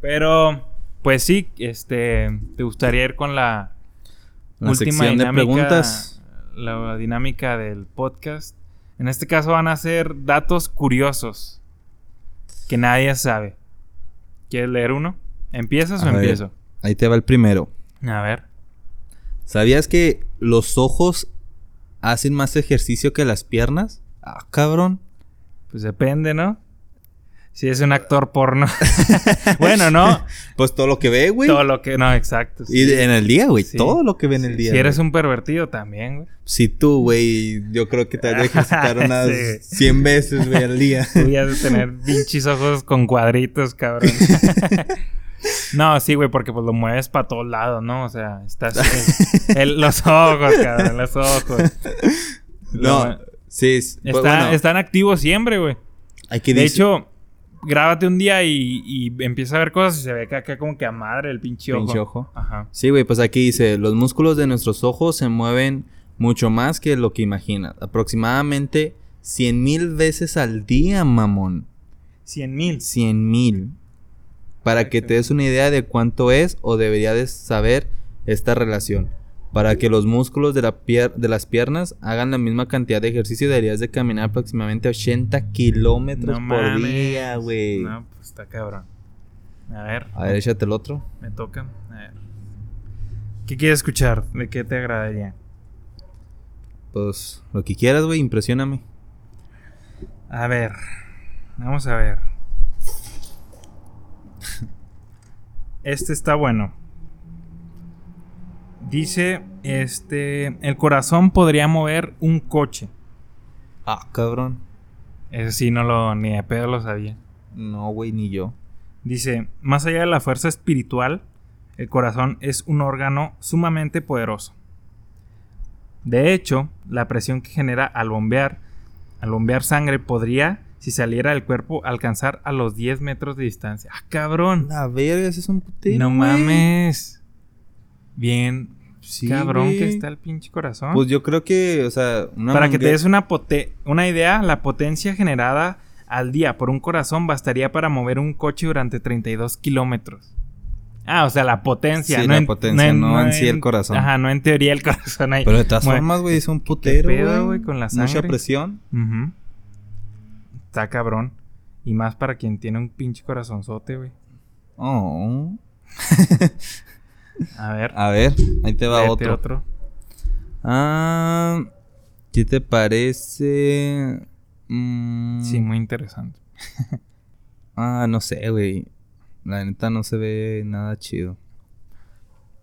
Pero, pues sí, este, ¿te gustaría ir con la, La última sección de dinámica, preguntas. La dinámica del podcast. En este caso van a ser datos curiosos que nadie sabe. ¿Quieres leer uno? ¿Empiezas o ver. empiezo? Ahí te va el primero. A ver. ¿Sabías que los ojos hacen más ejercicio que las piernas? Ah, cabrón. Pues depende, ¿no? Si es un actor porno. bueno, no. Pues todo lo que ve, güey. Todo lo que. No, exacto. Y en el día, güey. Sí. Todo lo que ve en el día. Si eres güey. un pervertido también, güey. Si tú, güey, yo creo que te has de ejercitar unas Sí. 100 veces, güey, al día. Tú ya de tener pinches ojos con cuadritos, cabrón. no, sí, güey, porque pues lo mueves para todos lados, ¿no? O sea, estás. el- el- los ojos, cabrón, los ojos. No, Lo- sí. es- pues, Está- bueno, Están activos siempre, güey. hay que De hecho, grábate un día y, y empieza a ver cosas y se ve que acá como que a madre el pinche ojo. Pinche ojo. Ajá. Sí, güey, pues aquí dice, los músculos de nuestros ojos se mueven mucho más que lo que imaginas. Aproximadamente 100 mil veces al día, mamón. 100 mil. 100 mil. Para que te des una idea de cuánto es o debería de saber esta relación. Para que los músculos de, la pier- de las piernas hagan la misma cantidad de ejercicio, deberías de caminar aproximadamente 80 kilómetros No por mames. día, güey. No, pues está cabrón. A ver, A ver, échate el otro. me toca. A ver. ¿Qué quieres escuchar? ¿De qué te agradaría? Pues lo que quieras, güey, impresióname. A ver. Vamos a ver. Este está bueno. Dice, este, el corazón podría mover un coche. Ah, cabrón. Eso sí, no lo, ni de pedo lo sabía. No, güey, ni yo. Dice, más allá de la fuerza espiritual, el corazón es un órgano sumamente poderoso. De hecho, la presión que genera al bombear, al bombear sangre podría, si saliera del cuerpo, alcanzar a los 10 metros de distancia. ¡Ah, cabrón! La verga, ese es un putero. no mames. Bien, Sí, cabrón güey. que está el pinche corazón. Pues yo creo que, o sea, una Para que te des una, pote- una idea, la potencia generada al día por un corazón bastaría para mover un coche durante 32 kilómetros. Ah, o sea, la potencia. Sí, no la en, potencia, no en sí el corazón. Ajá, no en teoría el corazón ahí. Pero de todas formas, güey, es un putero, güey. con la Mucha sangre? presión. Ujú. Está cabrón. Y más para quien tiene un pinche corazonzote, güey. Oh. A ver, A ver, ahí te va otro. Ah, ¿qué te parece? Mm, Sí, muy interesante. Ah, no sé, güey. La neta no se ve nada chido.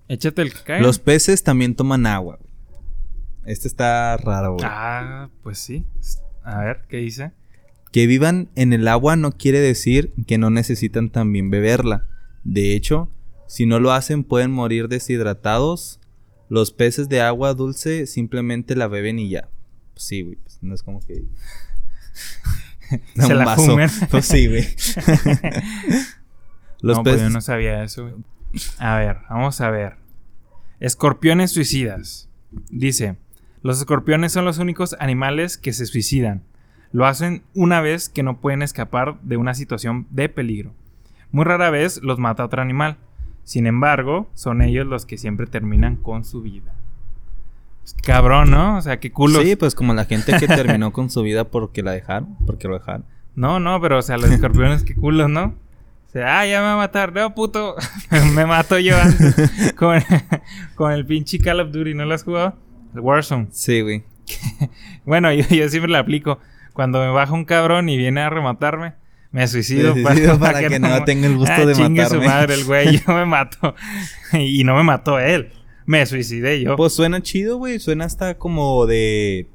Échate el que cae. Los peces también toman agua, güey. Este está raro, güey. Ah, pues sí. A ver, ¿qué dice? Que vivan en el agua no quiere decir que no necesitan también beberla. De hecho, si no lo hacen pueden morir deshidratados. Los peces de agua dulce simplemente la beben y ya. Pues sí, güey. pues no es como que... Se la vaso. Pues sí, güey. Los no, pues peces... yo no sabía eso, güey. A ver, vamos a ver. Escorpiones suicidas. Dice, los escorpiones son los únicos animales que se suicidan. Lo hacen una vez que no pueden escapar de una situación de peligro. Muy rara vez los mata otro animal. Sin embargo, son ellos los que siempre terminan con su vida. Pues, cabrón, ¿no? O sea, qué culo. Sí, pues como la gente que terminó con su vida porque la dejaron, porque lo dejaron. No, no, pero o sea, los escorpiones, qué culos, ¿no? O sea, ah, ya me va a matar. No, puto. me mato yo antes. con, con el pinche Call of Duty. ¿No lo has jugado? El Warzone. Sí, güey. Bueno, yo, yo siempre le aplico. Cuando me baja un cabrón y viene a rematarme, me suicido, Me suicido para que no tenga el gusto Ah, de chingue matarme. su madre, el güey. Yo me mato. y no me mató él. Me suicidé yo. Pues suena chido, güey. Suena hasta como de.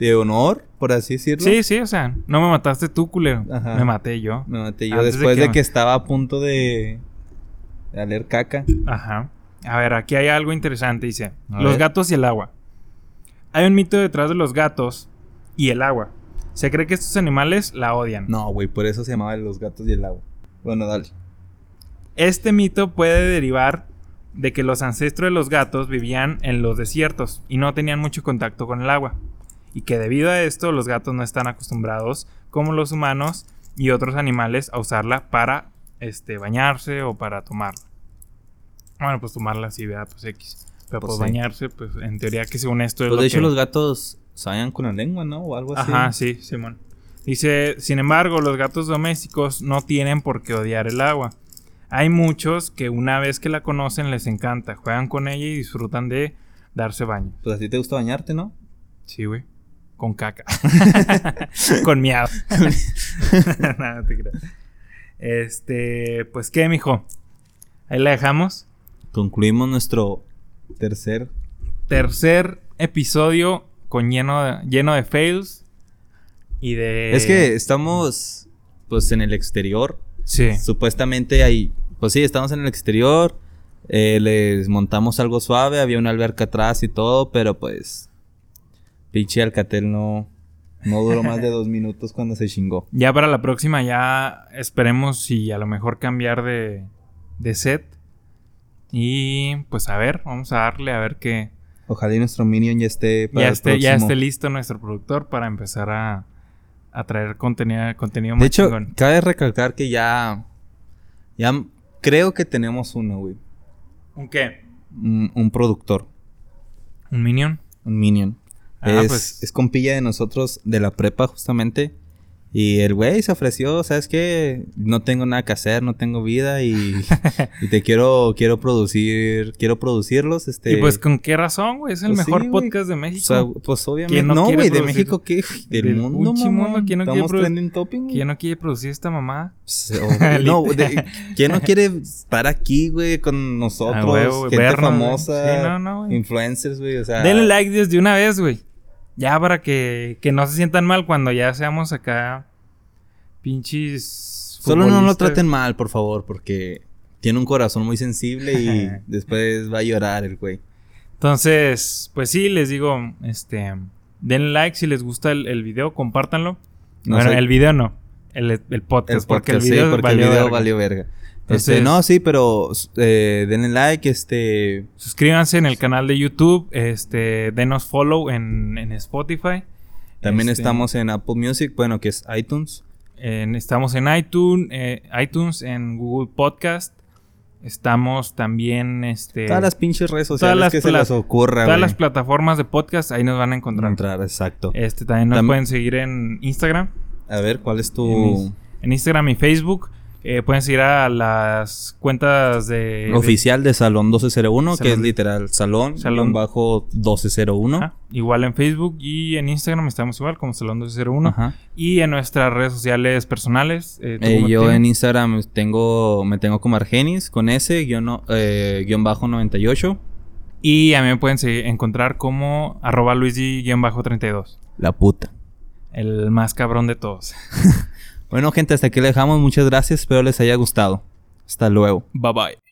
de honor, por así decirlo. sí, sí, o sea, no me mataste tú, culero. Ajá. Me maté yo. Me maté yo Antes después de que- que, estaba a punto de. de oler caca. Ajá. A ver, aquí hay algo interesante. Dice: A Los ver. gatos y el agua. Hay un mito detrás de los gatos y el agua. Se cree que estos animales la odian. No, güey, por eso se llamaba Los gatos y el agua. Bueno, dale. Este mito puede derivar de que los ancestros de los gatos vivían en los desiertos y no tenían mucho contacto con el agua. Y que debido a esto los gatos no están acostumbrados, como los humanos y otros animales, a usarla para este, bañarse o para tomarla. Bueno, pues tomarla sí, ¿verdad? Pues X. Pero Pues pues, sí. bañarse, pues en teoría que según esto es Pues lo de hecho, que- los gatos sayan con la lengua, ¿no? O algo así. Ajá, sí, Simón. Dice, sin embargo, los gatos domésticos no tienen por qué odiar el agua. Hay muchos que una vez que la conocen les encanta, juegan con ella y disfrutan de darse baño. Pues a ti te gusta bañarte, ¿no? Sí, güey. Con caca. con no, no te creas. Este, pues qué, mijo. Ahí la dejamos. Concluimos nuestro tercer. Tercer episodio con lleno de, lleno de fails y de... Es que estamos, pues, en el exterior. Sí. Supuestamente hay. Pues sí, estamos en el exterior. eh, les montamos algo suave. Había una alberca atrás y todo, pero pues. Pinche Alcatel no. No duró más de dos minutos cuando se chingó. Ya para la próxima ya esperemos si a lo mejor cambiar de, de set. Y pues a ver, vamos a darle a ver que Ojalá y nuestro Minion ya esté para ya el esté, ya próximo. esté listo nuestro productor para empezar a, a traer contenido, contenido De más hecho, chingón. cabe recalcar que ya. Ya creo que tenemos uno, güey. ¿Un qué? Un, un productor. ¿Un minion? Un Minion. Ah, es, pues. es compilla de nosotros de la prepa, justamente. Y el güey se ofreció, ¿sabes qué? No tengo nada que hacer, no tengo vida y, y te quiero, quiero producir, quiero producirlos, este... Y pues con qué razón, güey, es el pues mejor podcast de o México. sea, pues obviamente... ¿Quién no güey, de? México, ¿qué? Del, Del mundo, mundo. ¿quién no quiere Estamos trending topping. ¿Quién no quiere producir esta mamá? Pues, no, de- ¿quién no quiere estar aquí, güey, con nosotros? Ah, güey, gente vernos, famosa, Sí, no, no, güey. influencers, güey, o sea... Denle like desde una vez, güey. Ya para que, que no se sientan mal cuando ya seamos acá pinches. Solo no lo traten mal, por favor, porque tiene un corazón muy sensible y después va a llorar el güey. Entonces, pues sí, les digo, este, denle like si les gusta el, el video, compártanlo. No bueno, el video no, el, el podcast, El porque el podcast, sí, video, porque valió el video verga. valió verga. Entonces- Este, no, sí, pero eh, denle like, este... Suscríbanse en el canal de YouTube, este, denos follow en, en Spotify. También Este, estamos en Apple Music, bueno, que es iTunes. en- estamos en iTunes, eh, iTunes, en Google Podcast. Estamos también, este, Todas las pinches redes sociales las que se les ocurra, todas las plataformas de podcast, ahí nos van a encontrar. Entrar, exacto. Este, también nos Tam- pueden seguir en Instagram. A ver, ¿cuál es tu en Instagram y Facebook. Eh, pueden seguir a las cuentas de... oficial de Salón 1201, que es literal Salón, Salón- bajo 1201? Ajá. Igual en Facebook y en Instagram estamos igual como Salón 201. Ajá. Y en nuestras redes sociales personales. eh, ¿tú Eh, yo en Instagram tengo, me tengo como Argenis con ese guion, no- eh, guion bajo 98. Y a mí me pueden seguir- encontrar como arroba luigi-32. La puta. El más cabrón de todos. Bueno, gente, hasta aquí le dejamos. Muchas gracias. Espero les haya gustado. Hasta luego. Bye bye.